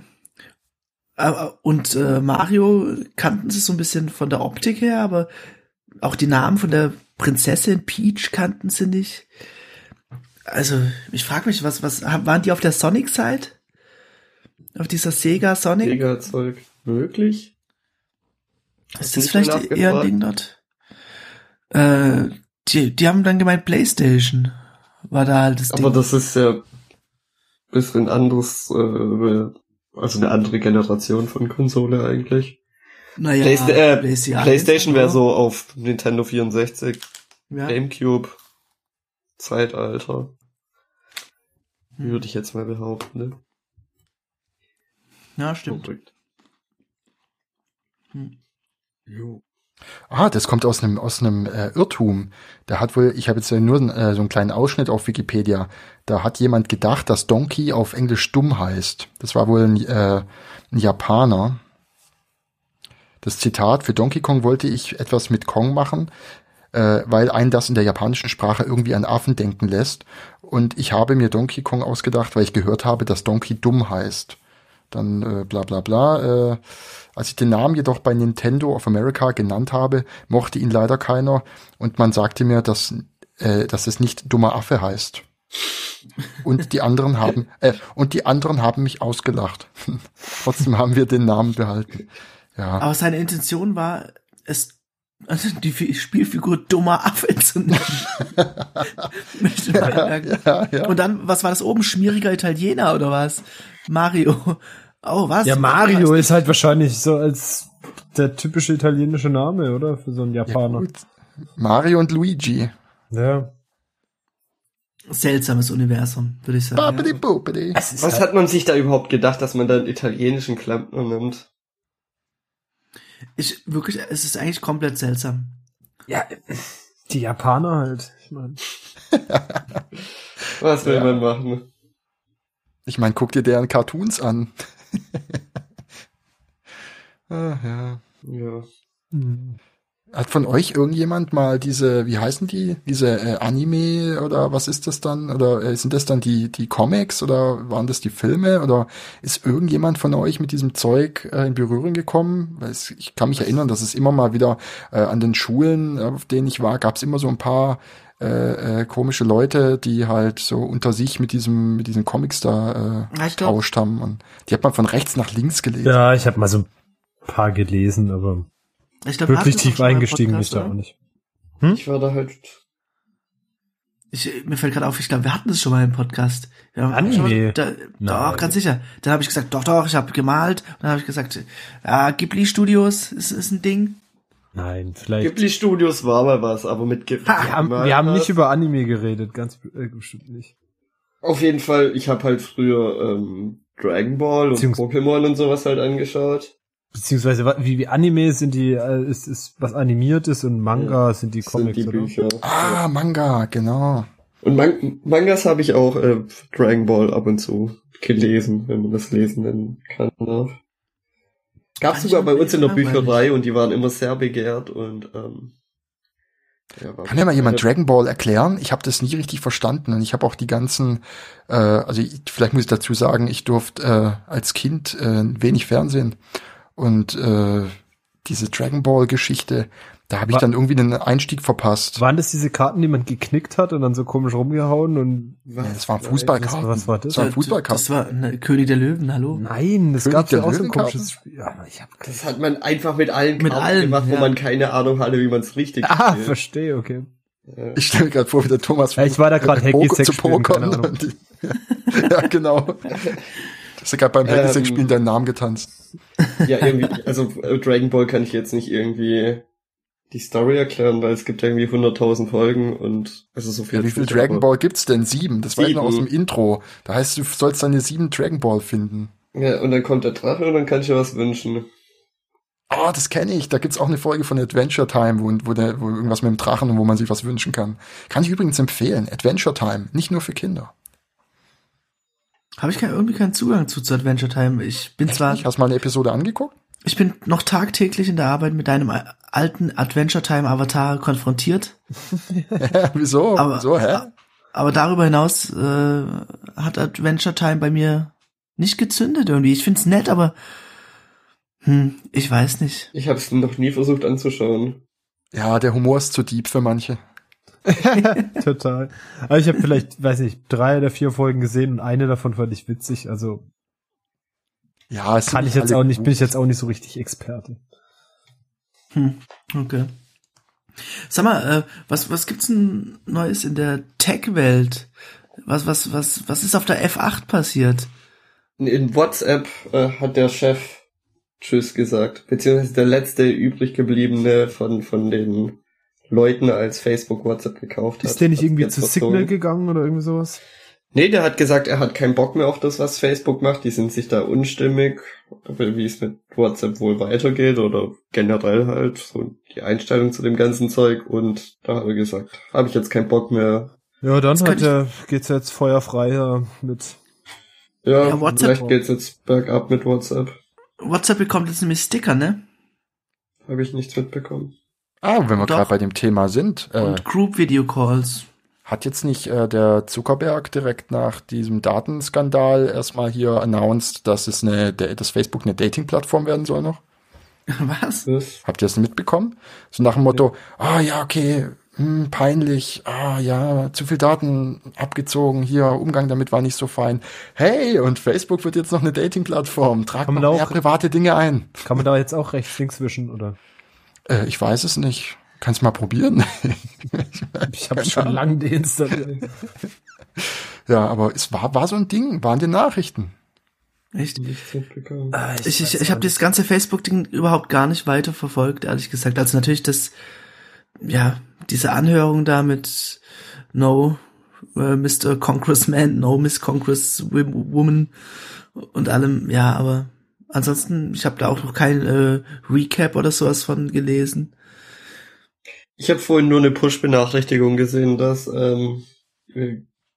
Aber, und äh, Mario kannten sie so ein bisschen von der Optik her, aber auch die Namen von der Prinzessin Peach kannten sie nicht. Also, ich frage mich, was, was, waren die auf der Sonic-Side? Auf dieser Sega Sonic? Mega-Zeug. Wirklich? Ist das nicht vielleicht eher ein? Ding dort? Äh, die, die haben dann gemeint Playstation. War da halt das Aber Ding. das ist ja bisschen anderes, äh, also eine andere Generation von Konsole eigentlich. naja, Playsta äh, PlayStation, PlayStation wäre so auf Nintendo 64, Ja. Gamecube, Zeitalter, Hm. würde ich jetzt mal behaupten. Ne? Ja, stimmt. Hm. Jo. Ah, das kommt aus einem aus einem äh, Irrtum. Da hat wohl, ich habe jetzt nur äh, so einen kleinen Ausschnitt auf Wikipedia. Da hat jemand gedacht, dass Donkey auf Englisch dumm heißt. Das war wohl ein, äh, ein Japaner. Das Zitat für Donkey Kong wollte ich etwas mit Kong machen, äh, weil einen das in der japanischen Sprache irgendwie an Affen denken lässt. Und ich habe mir Donkey Kong ausgedacht, weil ich gehört habe, dass Donkey dumm heißt. Dann äh, bla bla bla. Äh, als ich den Namen jedoch bei Nintendo of America genannt habe, mochte ihn leider keiner und man sagte mir, dass, äh, dass es nicht dummer Affe heißt. Und die anderen haben äh, und die anderen haben mich ausgelacht. Trotzdem haben wir den Namen behalten. Ja. Aber seine Intention war, es also die Fi- Spielfigur dummer Affe zu nennen. Merken. ja, ja. Und dann, was war das oben? Schmieriger Italiener oder was? Mario. Oh, was? Ja, Mario Was? ist halt wahrscheinlich so als der typische italienische Name, oder? Für so einen ja Japaner. gut. Mario und Luigi. Ja. Seltsames Universum, würde ich sagen. Babidi Ja. bobidi. Was hat man sich da überhaupt gedacht, dass man da einen italienischen Klempner nimmt? Ich, wirklich, es ist eigentlich komplett seltsam. ja, die Japaner halt. Ich mein. Was will Ja. man machen? Ich meine, guck dir deren Cartoons an. ah, ja. Ja. Hm. Hat von euch irgendjemand mal diese, wie heißen die, diese äh, Anime oder was ist das dann? Oder äh, sind das dann die, die Comics oder waren das die Filme? Oder ist irgendjemand von euch mit diesem Zeug äh, in Berührung gekommen? Weil es, ich kann mich erinnern, dass es immer mal wieder äh, an den Schulen, auf denen ich war, gab es immer so ein paar äh, äh, komische Leute, die halt so unter sich mit diesem, mit diesen Comics da äh, tauscht haben. Und die hat man von rechts nach links gelesen. Ja, ich habe mal so ein paar gelesen, aber Ich glaub, wir wirklich tief eingestiegen bin ich da auch nicht. Ich war da halt. Ich, mir fällt gerade auf, ich glaube, wir hatten das schon mal im Podcast. Wir haben Anime? mal- Da, Nein. doch, ganz sicher. Dann habe ich gesagt, doch, doch, ich habe gemalt. Und dann habe ich gesagt, ja, Ghibli Studios ist, ist ein Ding. Nein, vielleicht. Ghibli Studios war mal was, aber mit Ghibli. wir haben, wir haben nicht über Anime geredet, ganz äh, bestimmt nicht. Auf jeden Fall, ich habe halt früher ähm, Dragon Ball und Pokémon und sowas halt angeschaut. Beziehungsweise wie, wie Anime sind die, äh, ist, ist was animiert ist und Manga Ja, sind die Comics, sind die oder? Bücher. Ah, Manga, genau. Und Man Mangas habe ich auch äh, Dragon Ball ab und zu gelesen, wenn man das lesen nennen kann. Ne? Gab's Fand ich sogar bei uns in der. Bücherei und die waren immer sehr begehrt und ähm, ja, Kann mir mal jemand Dragon Ball erklären? Ich habe das nie richtig verstanden und ich habe auch die ganzen, äh, also ich, vielleicht muss ich dazu sagen, ich durfte äh, als Kind äh, wenig Fernsehen und äh, diese Dragon Ball Geschichte, Da habe ich Wa- dann irgendwie den Einstieg verpasst. Waren das diese Karten, die man geknickt hat und dann so komisch rumgehauen und Ja, das waren was, Fußballkarten. was war das? Das waren Äh, Fußballkarten. Das war ne, König der Löwen, hallo? Nein, das König gab ja auch so ein komisches Spiel. Ja, ich hab Das hat man einfach mit allen Mit Karten allen, gemacht, wo ja. man keine Ahnung hatte, wie man es richtig Ah, spielt. verstehe, okay. Ich stelle mir gerade vor, wie der Thomas Ja, ich war da grad äh, Poker- zu pokern. ja, genau. Hast du gerade beim Hacky Ähm, spielen deinen Namen getanzt. Ja, irgendwie, also Dragon Ball kann ich jetzt nicht irgendwie die Story erklären, weil es gibt ja irgendwie 100.000 Folgen und also so viel. Ja, wie viel nicht, Dragon Ball gibt's denn? Sieben. Das war ich noch aus dem. Intro. Da heißt, du sollst deine sieben Dragon Ball finden. Ja, und dann kommt der Drache und dann kann ich dir was wünschen. Oh, das kenne ich. Da gibt's auch eine Folge von Adventure Time, wo, wo, der, wo irgendwas mit dem Drachen und wo man sich was wünschen kann. Kann ich übrigens empfehlen. Adventure Time. Nicht nur für Kinder. Habe ich kein, irgendwie keinen Zugang zu, zu Adventure Time. Ich bin zwar, Ich hast mal eine Episode angeguckt? Ich bin noch tagtäglich in der Arbeit mit deinem a- alten Adventure Time Avatar konfrontiert. Wieso? Aber, Wieso, hä? aber darüber hinaus äh, hat Adventure Time bei mir nicht gezündet irgendwie. Ich find's nett, aber hm, ich weiß nicht. Ich habe es noch nie versucht anzuschauen. Ja, der Humor ist zu deep für manche. Total. Aber ich habe vielleicht, weiß nicht, drei oder vier Folgen gesehen und eine davon fand ich witzig. Also Ja, es kann ich jetzt auch nicht, gut. bin ich jetzt auch nicht so richtig Experte. Hm, okay. Sag mal, äh, was, was gibt's denn Neues in der Tech-Welt? Was, was, was, was ist auf der F8 passiert? In WhatsApp äh, hat der Chef Tschüss gesagt, beziehungsweise der letzte übrig gebliebene von, von den Leuten, als Facebook WhatsApp gekauft hat. Ist der nicht Hat's irgendwie zu. Signal gegangen oder irgendwie sowas? Nee, der hat gesagt, er hat keinen Bock mehr auf das, was Facebook macht. Die sind sich da unstimmig, wie es mit WhatsApp wohl weitergeht oder generell halt so die Einstellung zu dem ganzen Zeug. Und da hat er gesagt, habe ich jetzt keinen Bock mehr. Ja, dann Das hat er, geht's jetzt feuerfrei ja, mit. Ja, Ja, WhatsApp- vielleicht geht's jetzt bergab mit WhatsApp. WhatsApp bekommt jetzt nämlich Sticker, ne? Habe ich nichts mitbekommen. Ah, wenn wir gerade bei dem Thema sind, äh, Und Group Video Calls. Hat jetzt nicht äh, der Zuckerberg direkt nach diesem Datenskandal erstmal hier announced, dass es eine, der, dass Facebook eine Dating-Plattform werden soll noch? Was? Das, Habt ihr das mitbekommen? So nach dem Motto, ah ja, okay, hm, peinlich, ah ja, zu viel Daten abgezogen, hier, Umgang damit war nicht so fein. Hey, und Facebook wird jetzt noch eine Dating-Plattform, tragt Kann noch mehr auch- private Dinge ein. Kann man da jetzt auch rechts links wischen, oder? Äh, ich weiß es nicht. Kannst mal probieren. Ich habe schon Ahnung. lange deinstalliert. ja, aber es war, war so ein Ding, waren die Nachrichten. Echt? Ah, Ich, ich, ich habe das ganze Facebook-Ding überhaupt gar nicht weiter verfolgt, ehrlich gesagt. Also natürlich das, ja, diese Anhörung da mit No äh, Mr. Congressman, No Miss Congresswoman und allem, ja, aber ansonsten, ich habe da auch noch kein äh, Recap oder sowas von gelesen. Ich habe vorhin nur eine Push-Benachrichtigung gesehen, dass ähm,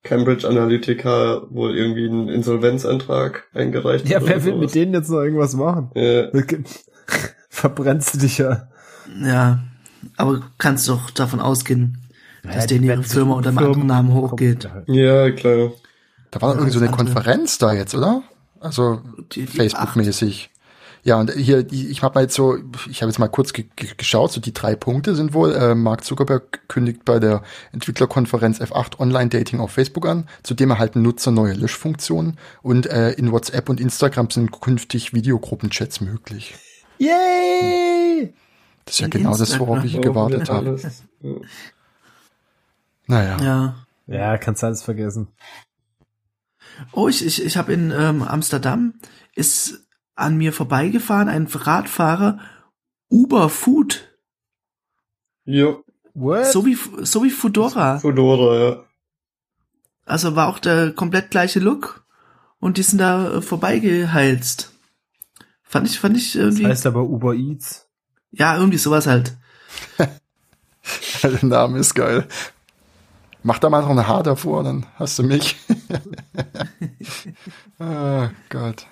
Cambridge Analytica wohl irgendwie einen Insolvenzantrag eingereicht Ja, hat. wer oder will mit denen jetzt noch irgendwas machen? Ja, Verbrennst du dich ja. Ja, aber kannst doch davon ausgehen, dass Ja, denen die ihre Firma unter einem anderen Namen hochgeht. ja klar. Da war doch Ja, irgendwie so eine. Konferenz da jetzt, oder? Also Facebook-mäßig. Ja, und hier, die- ich habe mal jetzt so, ich habe jetzt mal kurz ge ge geschaut, so die drei Punkte sind wohl, äh, Mark Zuckerberg kündigt bei der Entwicklerkonferenz F8 Online-Dating auf Facebook an, zudem erhalten Nutzer neue Löschfunktionen und äh, in WhatsApp und Instagram sind künftig Videogruppenchats möglich. Yay! Das ist ja In genau das, worauf ich Instagram. gewartet Ja, habe. Naja. Ja. Ja, kannst alles vergessen. Oh, ich, ich, ich habe in ähm, Amsterdam ist an mir vorbeigefahren ein Radfahrer Uber Food, Ja, What? so wie so wie Fudora. Fedora, ja. Also war auch der komplett gleiche Look und die sind da äh, vorbeigeheizt. Fand ich fand ich das irgendwie heißt aber Uber Eats. ja irgendwie sowas halt. Der Name ist geil. Mach da mal noch ein Haar davor, dann hast du mich. ah, Gott.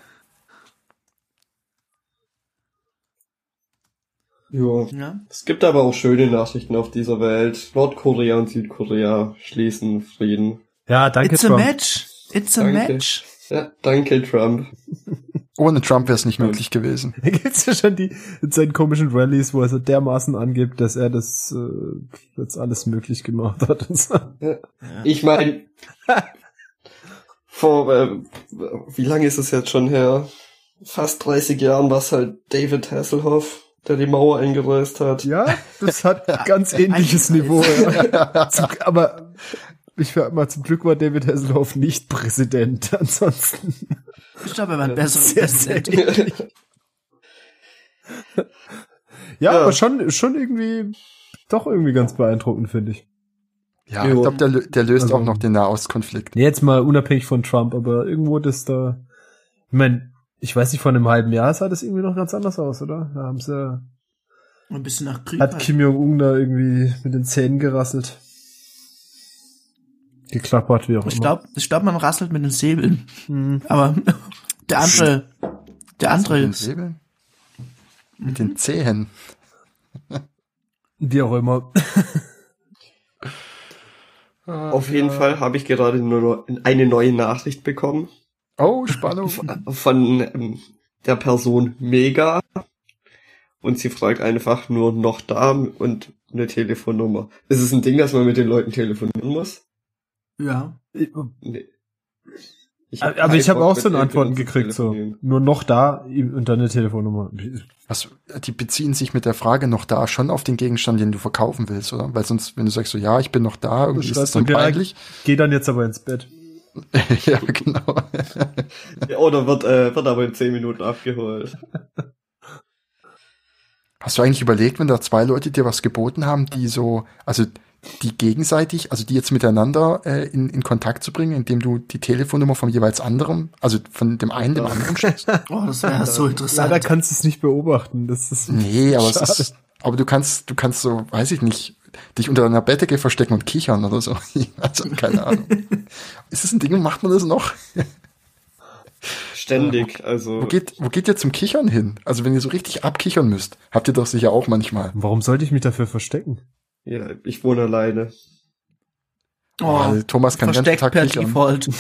Ja. Ja. Es gibt aber auch schöne Nachrichten auf dieser Welt. Nordkorea und Südkorea schließen Frieden. Ja, danke, It's a Trump. match. It's a Danke. match. Ja, danke Trump. Ohne Trump wäre es nicht möglich gewesen. Da gibt's ja schon die in seinen komischen Rallies, wo er so dermaßen angibt, dass er das äh, jetzt alles möglich gemacht hat. Und so. Ich meine, vor, äh, wie lange ist es jetzt schon her? Fast 30 Jahren war es halt David Hasselhoff, der die Mauer eingereist hat. Ja, das hat ganz ähnliches Niveau. Ja. Aber ich war mal zum Glück war David Hasselhoff nicht Präsident. Ansonsten Ich glaube, er war ein besserer sehr, sehr ähnlich. Ja, Ja. aber schon, schon irgendwie, doch irgendwie ganz beeindruckend, finde ich. Ja, ich glaube, der, der löst Also- auch noch den Nahostkonflikt. Jetzt mal unabhängig von Trump, aber irgendwo das da, ich meine, ich weiß nicht, vor einem halben Jahr sah das irgendwie noch ganz anders aus, oder? Da haben sie ja, Ein bisschen nach Krieg. hat halt. Kim Jong-un da irgendwie mit den Zähnen gerasselt. Geklappert, wie auch Ich immer. glaube, ich glaub, man rasselt mit den Säbeln. Hm. Aber der andere, der andere Mit den ist. Säbeln? Mit den Zehen. Wie auch immer. Auf jeden Fall habe ich gerade nur eine neue Nachricht bekommen Oh, Spannung. von ähm, der Person Mega. Und sie fragt einfach nur noch da und eine Telefonnummer. Ist es ein Ding, dass man mit den Leuten telefonieren muss? Ja. Nee. Aber hab ich keinen habe auch so eine Antworten zu gekriegt, so nur noch da und dann eine Telefonnummer. Was, die beziehen sich mit der Frage noch da schon auf den Gegenstand, den du verkaufen willst, oder? Weil sonst, wenn du sagst so, ja, ich bin noch da, irgendwie ist das dann peinlich. Geh dann jetzt aber ins Bett. ja, genau. Ja, Oder wird, äh, wird aber in 10 Minuten abgeholt. Hast du eigentlich überlegt, wenn da zwei Leute dir was geboten haben, die so, also die gegenseitig, also die jetzt miteinander äh, in, in Kontakt zu bringen, indem du die Telefonnummer vom jeweils anderen, also von dem einen dem anderen schickst? Oh, das wäre so interessant. Leider kannst du es nicht beobachten. Das ist Nee, aber Schade. es ist, aber du kannst, du kannst so, weiß ich nicht, dich unter einer Bettdecke verstecken und kichern oder so. Also, keine Ahnung. ist das ein Ding, macht man das noch? Ständig, also. Wo geht, wo geht ihr zum Kichern hin? Also, wenn ihr so richtig abkichern müsst, habt ihr doch sicher auch manchmal. Warum sollte ich mich dafür verstecken? Ja, ich wohne alleine. oh, Weil Thomas kann versteckt Tag per kichern. Default.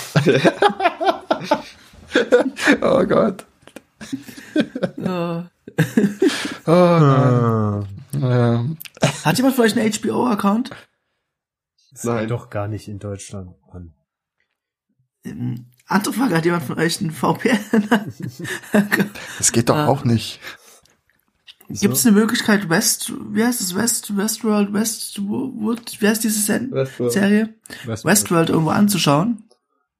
Oh Gott. Ja. Oh Gott. Ah, Ähm, Hat jemand vielleicht einen HBO-Account? das Nein. Doch gar nicht in Deutschland. Mann. Ähm, Andere Frage, hat jemand von euch einen VPN? das geht doch Ah. auch nicht. Gibt es eine Möglichkeit, West, wie heißt es, West, Westworld, Westwood, wie heißt diese Sen Westworld. Serie? Du, Westworld irgendwo anzuschauen?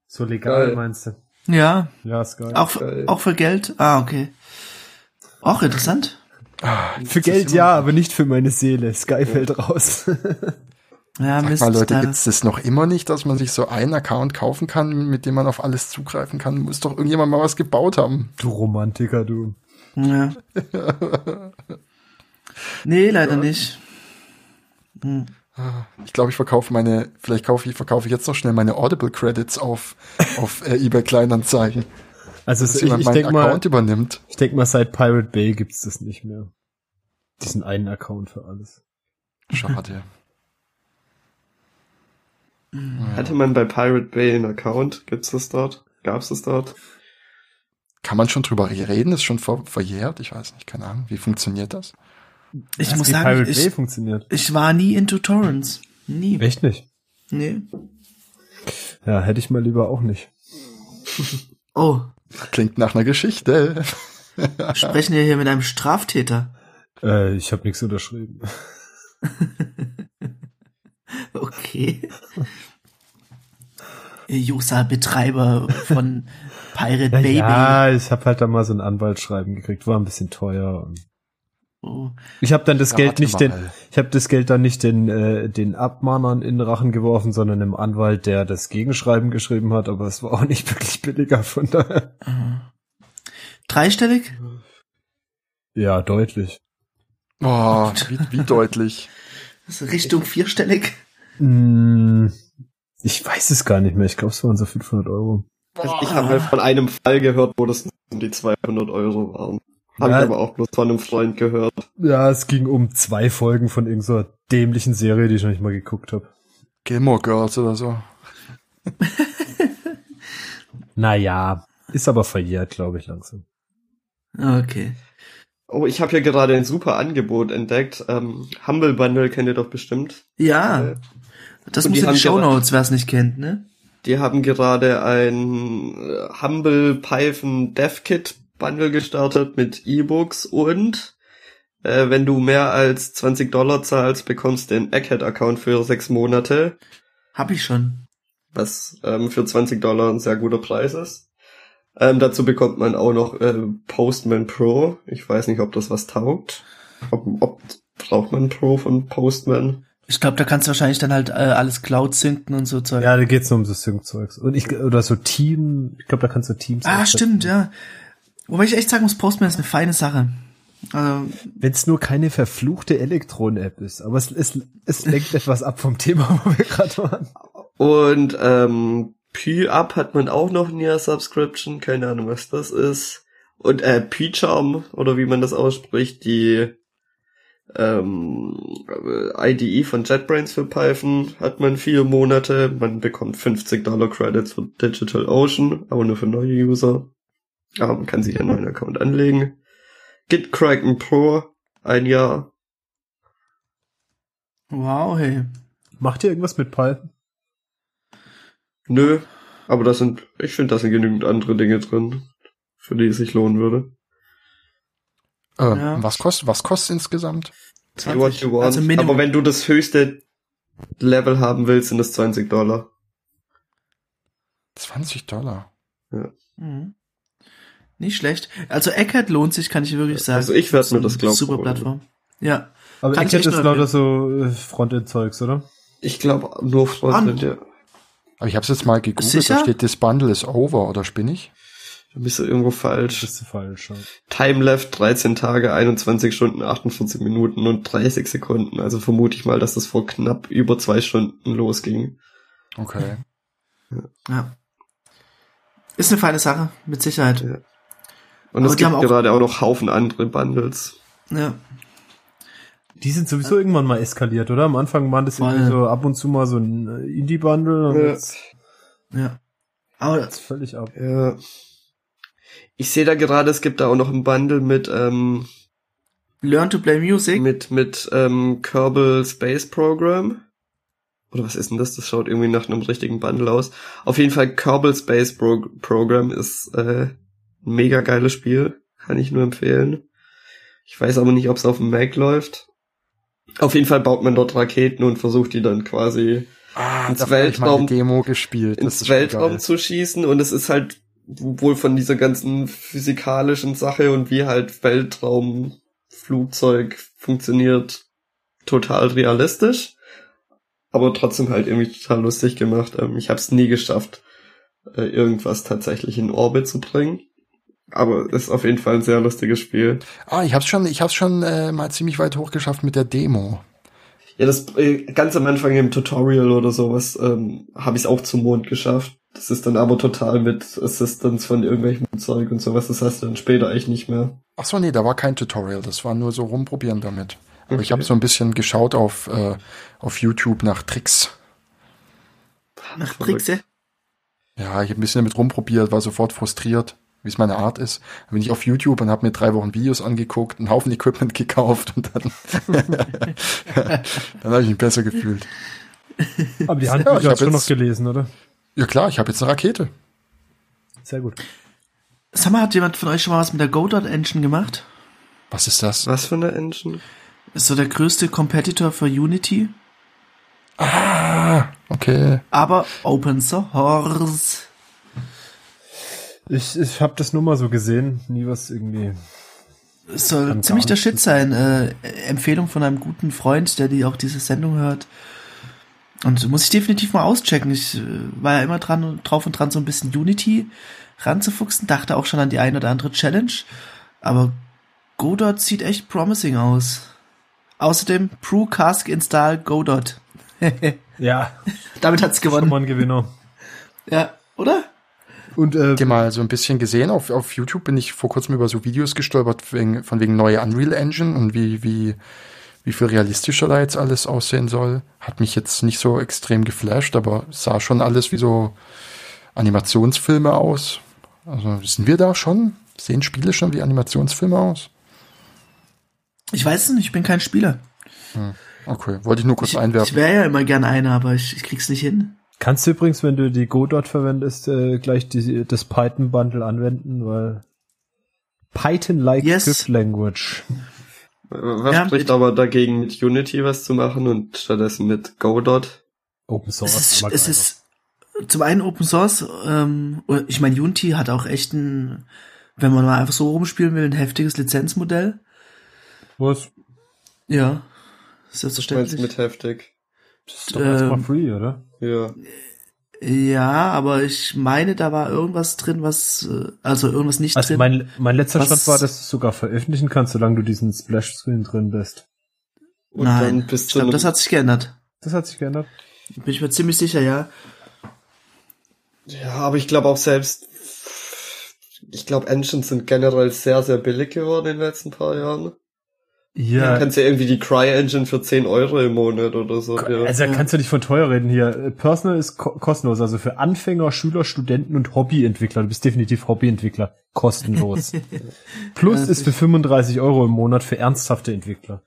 So legal Geil. meinst du? Ja, Ja, ist geil. auch, Geil. auch für Geld? Ah, okay. Auch interessant. Ah, für Geld ja, aber nicht für meine Seele. Sky fällt raus. Ja, Sag Mist. mal, Leute, da- gibt's das noch immer nicht, dass man sich so einen Account kaufen kann, mit dem man auf alles zugreifen kann? Muss doch irgendjemand mal was gebaut haben. du Romantiker, du. Ja. nee, leider nicht. Hm. Ich glaube, ich verkaufe meine, vielleicht kaufe ich, verkaufe ich jetzt noch schnell meine Audible Credits auf, auf äh, eBay Kleinanzeigen. Also Dass ich, jemand ich denke mal, Account übernimmt. ich denk mal, seit Pirate Bay gibt's das nicht mehr. Diesen einen Account für alles. Schade. Hatte man bei Pirate Bay einen Account? Gibt's das dort? Gab's das dort? Kann man schon drüber reden? Ist schon ver verjährt? Ich weiß nicht, keine Ahnung. Wie funktioniert das? Ich Weißt muss sagen, Pirate Bay ich, funktioniert. ich war nie into Torrents. Nie. Echt nicht? Nee. Ja, hätte ich mal lieber auch nicht. Oh, Klingt nach einer Geschichte. sprechen wir hier mit einem Straftäter. Äh, ich habe nichts unterschrieben. Okay. Josa-Betreiber von Pirate Baby. Ja, ich habe halt da mal so ein Anwaltsschreiben gekriegt, war ein bisschen teuer. Und. Ich habe dann das Ja, Geld nicht mal. den, ich habe das Geld dann nicht den äh, den Abmahnern in den Rachen geworfen, sondern dem Anwalt, der das Gegenschreiben geschrieben hat, aber es war auch nicht wirklich billiger von daher. Dreistellig? Ja, deutlich. Oh, wie, wie deutlich. Also Richtung vierstellig? Hm, ich weiß es gar nicht mehr. Ich glaube, es waren so 500 Euro. Also ich habe halt von einem Fall gehört, wo das um die 200 Euro waren. Habe Ja. ich aber auch bloß von einem Freund gehört. Ja, es ging um zwei Folgen von irgendeiner dämlichen Serie, die ich noch nicht mal geguckt habe. Gilmore Girls oder so. Naja, ist aber verjährt, glaube ich, langsam. Okay. Oh, ich habe hier gerade ein super Angebot entdeckt. Ähm, Humble Bundle kennt ihr doch bestimmt. Ja. Äh, das muss die in die Show Notes, wer es nicht kennt, ne? Die haben gerade ein äh, Humble Python DevKit Bundle gestartet mit E-Books und äh, wenn du mehr als 20 Dollar zahlst, bekommst du den Egghead-Account für sechs Monate, Hab ich schon. was ähm, für 20 Dollar ein sehr guter Preis ist. Ähm, dazu bekommt man auch noch äh, Postman Pro. Ich weiß nicht, ob das was taugt. Ob, ob braucht man Pro von Postman? Ich glaube, da kannst du wahrscheinlich dann halt äh, alles Cloud synken und so Zeug. Ja, da geht's nur um so Sync-Zeugs. Und ich, oder so Team, ich glaube, da kannst du Teams. ah, stimmt, ja. Wobei ich echt sagen muss, Postman ist eine feine Sache. Also, Wenn es nur keine verfluchte Elektron-App ist. Aber es, es, es lenkt etwas ab vom Thema, wo wir gerade waren. Und ähm, P-Up hat man auch noch in der Subscription, keine Ahnung, was das ist. Und äh, P-Charm, oder wie man das ausspricht, die ähm, IDE von JetBrains für Python hat man vier Monate. Man bekommt 50 Dollar Credits für DigitalOcean, aber nur für neue User. Aber man kann sich einen neuen Account anlegen. Git Kraken Pro, ein Jahr. wow, hey. Macht ihr irgendwas mit Python? Nö, aber das sind, ich finde, da sind genügend andere Dinge drin, für die es sich lohnen würde. Äh, Ja. Was kostet, was kostet insgesamt? See what you want. Also Minimum. Aber wenn du das höchste Level haben willst, sind es 20 Dollar. 20 Dollar. Mhm. Nicht schlecht. Also Eckert lohnt sich, kann ich wirklich sagen. Also ich werd mir das, glaub, Super. Plattform. Ja. Aber Kann jetzt nur lauter so äh, Frontend-Zeugs, oder? Ich glaube nur Frontend, ja. Aber ich habe es jetzt mal gegoogelt, Sicher? da steht, das Bundle ist over, oder spinne ich? Da bist du irgendwo falsch. ist falsch. ja. Time left 13 Tage, 21 Stunden, 48 Minuten und 30 Sekunden. Also vermute ich mal, dass das vor knapp über zwei Stunden losging. Okay. Ja. Ist eine feine Sache, mit Sicherheit. Ja. Und Aber es gibt auch- gerade auch noch Haufen andere Bundles. Ja. Die sind sowieso irgendwann mal eskaliert, oder? Am Anfang waren das irgendwie so ab und zu mal so ein äh, Indie-Bundle und Ja. jetzt Ja. Aber jetzt völlig ab. Ja. Ich sehe da gerade, es gibt da auch noch ein Bundle mit ähm, Learn to Play Music. mit mit ähm, Kerbal Space Program. Oder was ist denn das? Das schaut irgendwie nach einem richtigen Bundle aus. Auf jeden Fall Kerbal Space Pro Program ist äh, mega geiles Spiel, kann ich nur empfehlen. Ich weiß aber nicht, ob es auf dem Mac läuft. Auf jeden Fall baut man dort Raketen und versucht die dann quasi Ah, Ins Weltraum- Demo gespielt. Ins Weltraum zu schießen und es ist halt wohl von dieser ganzen physikalischen Sache und wie halt Weltraumflugzeug funktioniert total realistisch, aber trotzdem halt irgendwie total lustig gemacht. Ähm, ich habe es nie geschafft, äh, irgendwas tatsächlich in Orbit zu bringen. Aber es ist auf jeden Fall ein sehr lustiges Spiel. Ah, ich hab's schon, ich hab's schon äh, mal ziemlich weit hochgeschafft mit der Demo. Ja, das äh, ganz am Anfang im Tutorial oder sowas ähm, habe ich es auch zum Mond geschafft. Das ist dann aber total mit Assistance von irgendwelchem Zeug und sowas. Das hast du dann später echt nicht mehr. Ach so, nee, da war kein Tutorial, das war nur so rumprobieren damit. Aber ich Okay. habe so ein bisschen geschaut auf, äh, auf YouTube nach Tricks. Nach. Trixe. Ja, ich habe ein bisschen damit rumprobiert, war sofort frustriert, wie es meine Art ist. Dann bin ich auf YouTube und habe mir drei Wochen Videos angeguckt, einen Haufen Equipment gekauft und dann, dann habe ich mich besser gefühlt. Aber die Ja, Handbücher ich hast du schon noch gelesen, oder? Ja klar, ich habe jetzt eine Rakete. Sehr gut. Sag mal, hat jemand von euch schon mal was mit der Godot Engine gemacht? Was ist das? Was für eine Engine? Ist so der größte Competitor für Unity, Ah, okay. aber Open Source. Ich, ich habe das nur mal so gesehen, nie was irgendwie. Es soll ziemlich der Shit sein. Äh, Empfehlung von einem guten Freund, der die auch diese Sendung hört. Und muss ich definitiv mal auschecken. Ich äh, war ja immer dran und drauf und dran, so ein bisschen Unity ranzufuchsen. Dachte auch schon an die ein oder andere Challenge. Aber Godot sieht echt promising aus. Außerdem Pro Cask Install Godot. Ja, Damit hat's schon gewonnen. mal ein Gewinner. Ja, oder? Und äh, ihr mal so ein bisschen gesehen? Auf, auf YouTube bin ich vor kurzem über so Videos gestolpert wegen, von wegen neue Unreal Engine und wie, wie, wie viel realistischer da jetzt alles aussehen soll. Hat mich jetzt nicht so extrem geflasht, aber sah schon alles wie so Animationsfilme aus. Also sind wir da schon Sehen Spiele schon wie Animationsfilme aus? Ich weiß es nicht, ich bin kein Spieler. Okay, wollte ich nur kurz Ich, ich einwerfen. wäre ja immer gern einer, aber ich, ich krieg's nicht hin. Kannst du übrigens, wenn du die Godot verwendest, äh, gleich die, das Python-Bundle anwenden, weil Python-like Yes. Script Language. Was Ja, spricht aber dagegen, mit Unity was zu machen und stattdessen mit Godot? Open Source. Es ist, es ist zum einen Open Source, ähm, ich meine, Unity hat auch echt ein, wenn man mal einfach so rumspielen will, ein heftiges Lizenzmodell. Was? Ja, Du meinst selbstverständlich. mit heftig? Das ist doch erstmal Ähm, free, oder? Ja. Ja, aber ich meine, da war irgendwas drin, was, äh, also irgendwas nicht Also drin. mein, mein letzter Was- Stand war, dass du es sogar veröffentlichen kannst, solange du diesen Splash-Screen drin bist. Und Nein, dann bist ich glaube, das hat sich geändert. Das hat sich geändert. Bin ich mir ziemlich sicher, ja. Ja, aber ich glaube auch selbst, ich glaube Engines sind generell sehr, sehr billig geworden in den letzten paar Jahren. Ja, Du kannst ja irgendwie die Cry-Engine für 10 Euro im Monat oder so. ja. also da kannst du nicht von teuer reden hier. Äh, Personal ist ko kostenlos, also für Anfänger, Schüler, Studenten und Hobbyentwickler. Du bist definitiv Hobbyentwickler. Kostenlos. Plus Ja, ist für 35 Euro im Monat für ernsthafte Entwickler.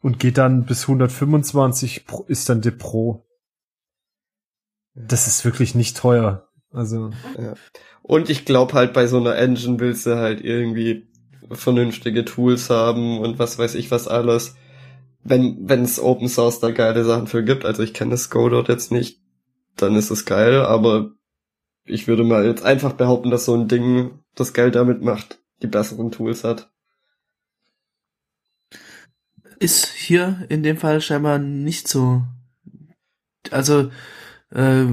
Und geht dann bis 125 pro, ist dann der Pro. Das ist wirklich nicht teuer. Also, Und ich glaube halt bei so einer Engine willst du halt irgendwie vernünftige Tools haben und was weiß ich was alles. Wenn wenn es Open Source da geile Sachen für gibt, also ich kenne das Godot jetzt nicht, dann ist es geil, aber ich würde mal jetzt einfach behaupten, dass so ein Ding, das Geld damit macht, die besseren Tools hat. Ist hier in dem Fall scheinbar nicht so. Also, äh,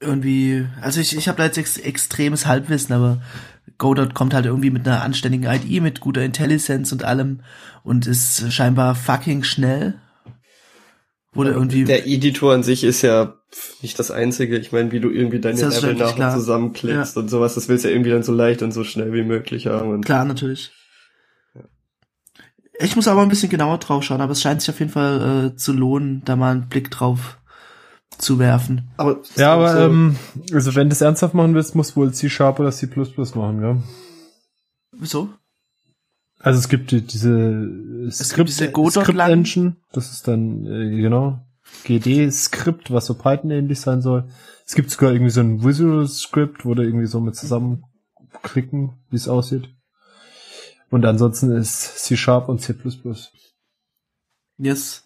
irgendwie, also ich, ich habe da jetzt ex extremes Halbwissen, aber Godot kommt halt irgendwie mit einer anständigen IDE, mit guter Intelligenz und allem und ist scheinbar fucking schnell. Wurde irgendwie, Der Editor an sich ist ja nicht das einzige. Ich meine, wie du irgendwie deine Level nachher klar. zusammenklickst und sowas, das willst du ja irgendwie dann so leicht und so schnell wie möglich haben. Und klar, natürlich. Ich muss aber ein bisschen genauer drauf schauen, aber es scheint sich auf jeden Fall äh, zu lohnen, da mal einen Blick drauf zu werfen. aber ja, aber so, ähm, also wenn du es ernsthaft machen willst, musst du wohl C-Sharp oder C++ machen, gell? Wieso? Also es gibt die, diese Es gibt diese Script Engine, das ist dann äh, genau GD-Skript, was so Python ähnlich sein soll. Es gibt sogar irgendwie so ein Visual Script, wo du irgendwie so mit zusammenklicken, wie es aussieht. Und ansonsten ist C Sharp und C++. Yes,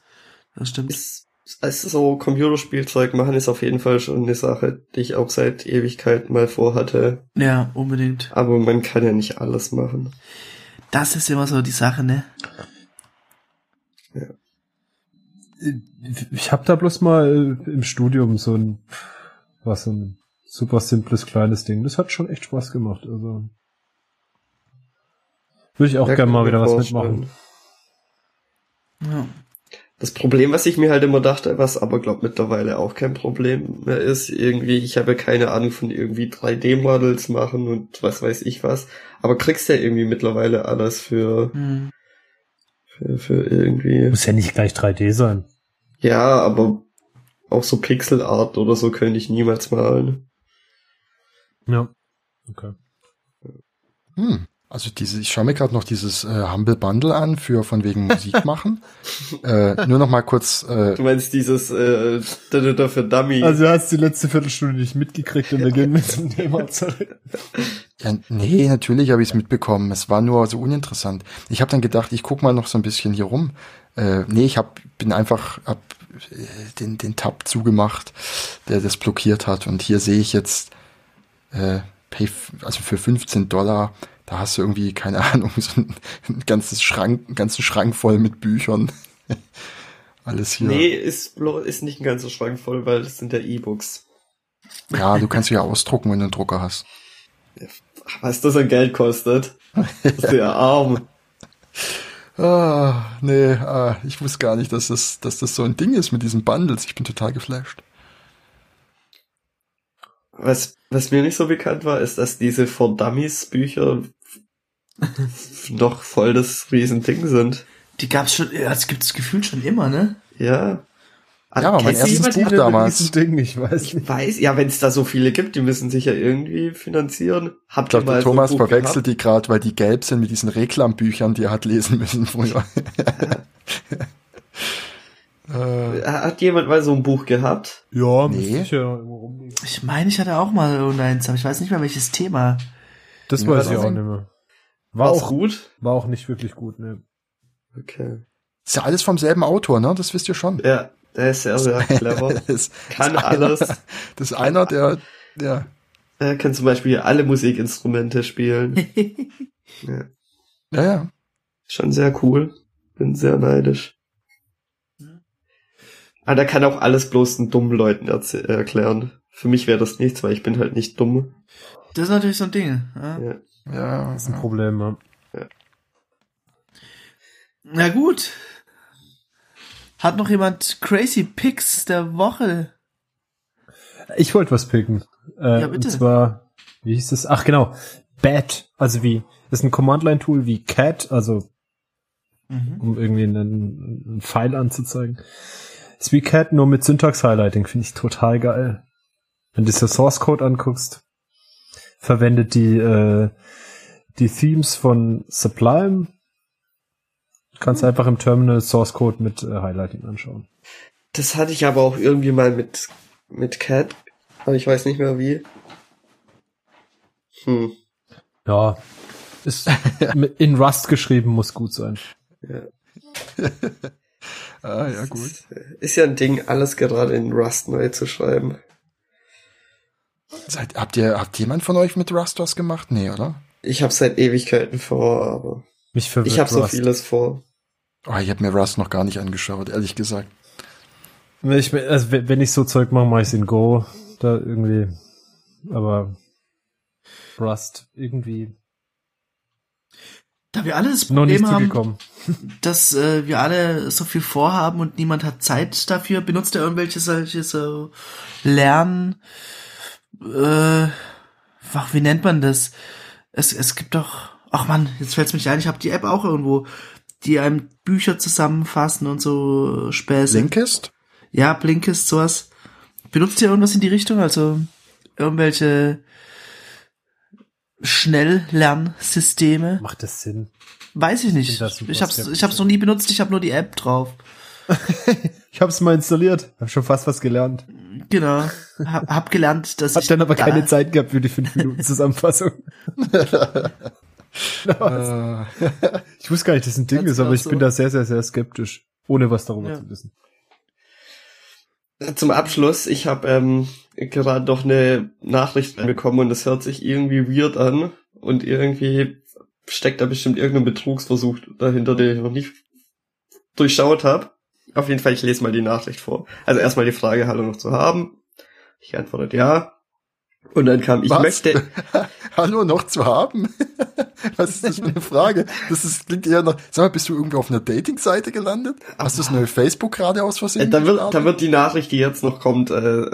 das stimmt. ist, also so Computerspielzeug machen ist auf jeden Fall schon eine Sache, die ich auch seit Ewigkeit mal vorhatte. Ja, unbedingt. Aber man kann ja nicht alles machen. Das ist immer so die Sache, ne? Ich habe da bloß mal äh, im Studium so ein was ein super simples kleines Ding. Das hat schon echt Spaß gemacht. Also würde ich auch Ja, gerne mal wieder was mitmachen. Ja. Das Problem, was ich mir halt immer dachte, was aber glaub mittlerweile auch kein Problem mehr ist, irgendwie, ich habe keine Ahnung von irgendwie 3D-Models machen und was weiß ich was, aber kriegst ja irgendwie mittlerweile alles für, Hm. für, für irgendwie, Muss ja nicht gleich 3D sein. ja, aber auch so Pixel-Art oder so könnte ich niemals malen. Ja. Okay. Hm. Also diese, ich schaue mir gerade noch dieses äh, Humble Bundle an für von wegen Musik machen. äh, nur noch mal kurz. Äh, Du meinst dieses, äh, da, da, da für Dummy. Also du hast die letzte Viertelstunde nicht mitgekriegt und wir gehen mit zum Thema zurück. ja, nee, natürlich habe ich es mitbekommen. Es war nur so uninteressant. Ich habe dann gedacht, ich guck mal noch so ein bisschen hier rum. Äh, nee, ich hab, bin einfach hab, äh, den, den Tab zugemacht, der das blockiert hat. Und hier sehe ich jetzt äh, Pay, also für 15 Dollar, da hast du irgendwie, keine Ahnung, so ein, ein ganzes Schrank, einen ganzen Schrank voll mit Büchern. Alles hier. Nee, ist, ist nicht ein ganzer Schrank voll, weil das sind ja E-Books. Ja, du kannst sie ja ausdrucken, wenn du einen Drucker hast. Was das an Geld kostet. Das ist ja arm. Ah, nee, ah, ich wusste gar nicht, dass das, dass das so ein Ding ist mit diesen Bundles. Ich bin total geflasht. Was, was mir nicht so bekannt war, ist, dass diese For Dummies Bücher noch voll das Riesending sind. Die gab's schon, ja, das gibt's gefühlt schon immer, ne? Ja. Ja, aber mein erstes Buch die- damals. Ding, ich weiß Ich nicht. weiß, ja, wenn es da so viele gibt, die müssen sich ja irgendwie finanzieren. Habt Ich glaube, ihr mal der so ein Thomas Buch verwechselt die gerade, weil die gelb sind mit diesen Reklambüchern, die er hat lesen müssen früher. äh, gehabt? Hat jemand mal so ein Buch gehabt? Ja, Nee. ich ja. Ich meine, ich hatte auch mal irgendeins, aber ich weiß nicht mehr welches Thema. Das Ja, weiß das ich auch nicht mehr. War War's auch, gut? war auch nicht wirklich gut, ne. Okay. ist ja alles vom selben Autor, ne? Das wisst ihr schon. Ja, der ist sehr, sehr clever. Das, Kann das alles. Einer, das ist einer, der, der, Er kann zum Beispiel alle Musikinstrumente spielen. ja. ja, ja. Schon sehr cool. Bin sehr neidisch. Aber der kann auch alles bloß den dummen Leuten erklären. Für mich wäre das nichts, weil ich bin halt nicht dumm. Das ist natürlich so ein Ding. Ja. Ja. Ja, Das ist ein ja. Problem, ja. Na gut. Hat noch jemand Crazy Picks der Woche? Ich wollte was picken. Äh, Ja, bitte. Und zwar, wie hieß das? Ach, genau. Bat, also wie, das ist ein Command-Line-Tool wie Cat, also Mhm. um irgendwie einen, einen Pfeil anzuzeigen. Ist wie Cat, nur mit Syntax-Highlighting, finde ich total geil. Wenn du dir Source Code anguckst, verwendet die, äh, die Themes von Sublime. Kannst einfach im Terminal Source Code mit äh, Highlighting anschauen. Das hatte ich aber auch irgendwie mal mit, mit Cat. Aber ich weiß nicht mehr wie. Hm. Ja, ist in Rust geschrieben, muss gut sein. Ja. Ah, ja, gut. Ist ja ein Ding, alles gerade in Rust neu zu schreiben. Seid, habt ihr, habt jemand von euch mit Rust was gemacht? Nee, oder? Ich habe seit Ewigkeiten vor, aber Mich verwirrt ich habe so Rust. vieles vor. Oh, ich habe mir Rust noch gar nicht angeschaut, ehrlich gesagt. Wenn ich, also wenn ich so Zeug mache, mache ich in Go. Da irgendwie. Aber Rust irgendwie Da wir alle das noch nicht Problem haben, dass äh, wir alle so viel vorhaben und niemand hat Zeit dafür, benutzt er irgendwelche solche so Lernen, äh, ach, wie nennt man das? Es, es gibt doch, ach man, jetzt fällt's mich ein, ich habe die App auch irgendwo, die einem Bücher zusammenfassen und so Späße. Blinkist? Ja, Blinkist, sowas. Benutzt ihr irgendwas in die Richtung? Also irgendwelche Schnelllernsysteme? Macht das Sinn? Weiß ich nicht. Ich Ich hab's, ich hab's noch nie benutzt, ich habe nur die App drauf. Ich hab's mal installiert. Hab schon fast was gelernt. Genau. Hab, hab gelernt, dass Hab ich dann aber da- keine Zeit gehabt für die 5 Minuten Zusammenfassung. Äh, ich wusste gar nicht, dass das ein Ding Ganz ist, aber ich so. bin da sehr, sehr, sehr skeptisch. Ohne was darüber Ja. zu wissen. Zum Abschluss, ich habe ähm, gerade doch eine Nachricht bekommen und es hört sich irgendwie weird an und irgendwie steckt da bestimmt irgendein Betrugsversuch dahinter, den ich noch nicht durchschaut habe. Auf jeden Fall, ich lese mal die Nachricht vor. Also erstmal die Frage, hallo noch zu haben. Ich antwortet ja. Und dann kam, ich Was? möchte, Hallo noch zu haben? Was ist das für eine Frage? Das ist, klingt eher nach, sag mal, bist du irgendwie auf einer Dating-Seite gelandet? Hast du das neue Facebook gerade aus äh, Versehen? da wird, da wird die Nachricht, die jetzt noch kommt, äh,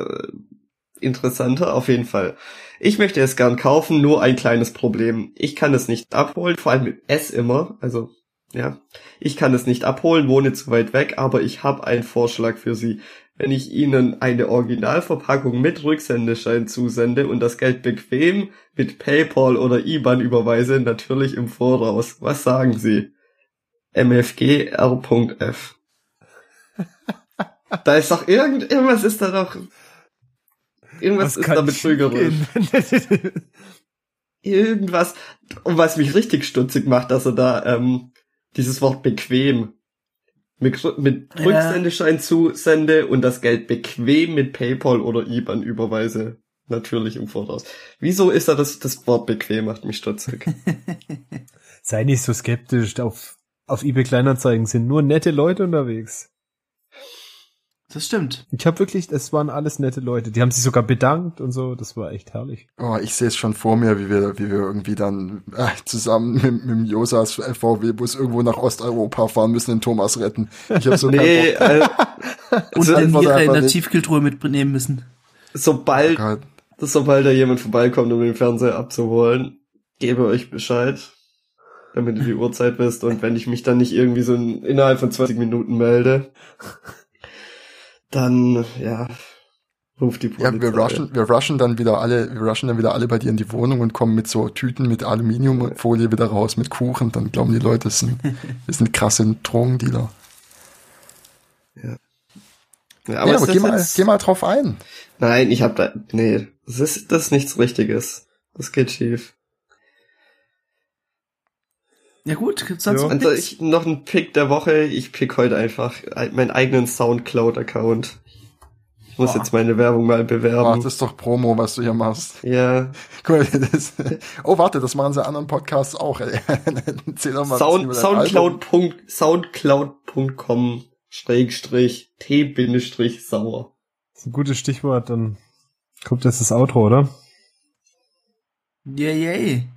interessanter, auf jeden Fall. Ich möchte es gern kaufen, nur ein kleines Problem. Ich kann es nicht abholen, vor allem mit S immer, also, ja. Ich kann es nicht abholen, wohne zu weit weg, aber ich habe einen Vorschlag für Sie. Wenn ich Ihnen eine Originalverpackung mit Rücksendeschein zusende und das Geld bequem mit PayPal oder IBAN überweise, natürlich im Voraus. Was sagen Sie? MFG R.F. Da ist doch irgend, irgendwas ist da doch, irgendwas ist da betrügerisch. Irgendwas, und was mich richtig stutzig macht, dass er da, ähm, dieses Wort bequem mit, mit Ja. Rücksendeschein zusende und das Geld bequem mit PayPal oder IBAN überweise. Natürlich im Voraus. Wieso ist da das, das Wort bequem macht mich stutzig? Sei nicht so skeptisch. Auf, auf eBay Kleinanzeigen sind nur nette Leute unterwegs. Das stimmt. Ich habe wirklich, es waren alles nette Leute. Die haben sich sogar bedankt und so. Das war echt herrlich. Oh, ich sehe es schon vor mir, wie wir, wie wir irgendwie dann äh, zusammen mit, mit dem Josas VW-Bus irgendwo nach Osteuropa fahren müssen, den Thomas retten. Ich habe so nee, keinen äh, Und einfach der nicht. Tiefkühltruhe mitnehmen müssen. sobald, Bock. sobald da jemand vorbeikommt, um den Fernseher abzuholen, gebe euch Bescheid, damit ihr die Uhrzeit wisst und wenn ich mich dann nicht irgendwie so in, innerhalb von 20 Minuten melde, dann, ja, ruft die Polizei. Ja, wir rushen, wir rushen dann wieder alle, wir rushen dann wieder alle bei dir in die Wohnung und kommen mit so Tüten mit Aluminiumfolie wieder raus, mit Kuchen. Dann glauben die Leute, das sind, das sind krasse Drogendealer. Ja, Ja, aber, aber, ist das geh, mal, jetzt- geh mal drauf ein. Nein, ich hab da, nee, das ist, das ist nichts Richtiges. Das geht schief. Ja gut, gibt's sonst Ja. noch Also ich, noch ein Pick der Woche. Ich pick heute einfach meinen eigenen Soundcloud-Account. Ich muss Boah. jetzt meine Werbung mal bewerben. das ist doch Promo, was du hier machst. ja, mal, das, oh, warte, das machen sie in anderen Podcasts auch. Ey. Erzähl doch mal. Sound, dein Soundcloud. Soundcloud.com Schrägstrich T-Bindestrich sauer. Das ist ein gutes Stichwort, dann kommt jetzt das Outro, oder? Yay, yay.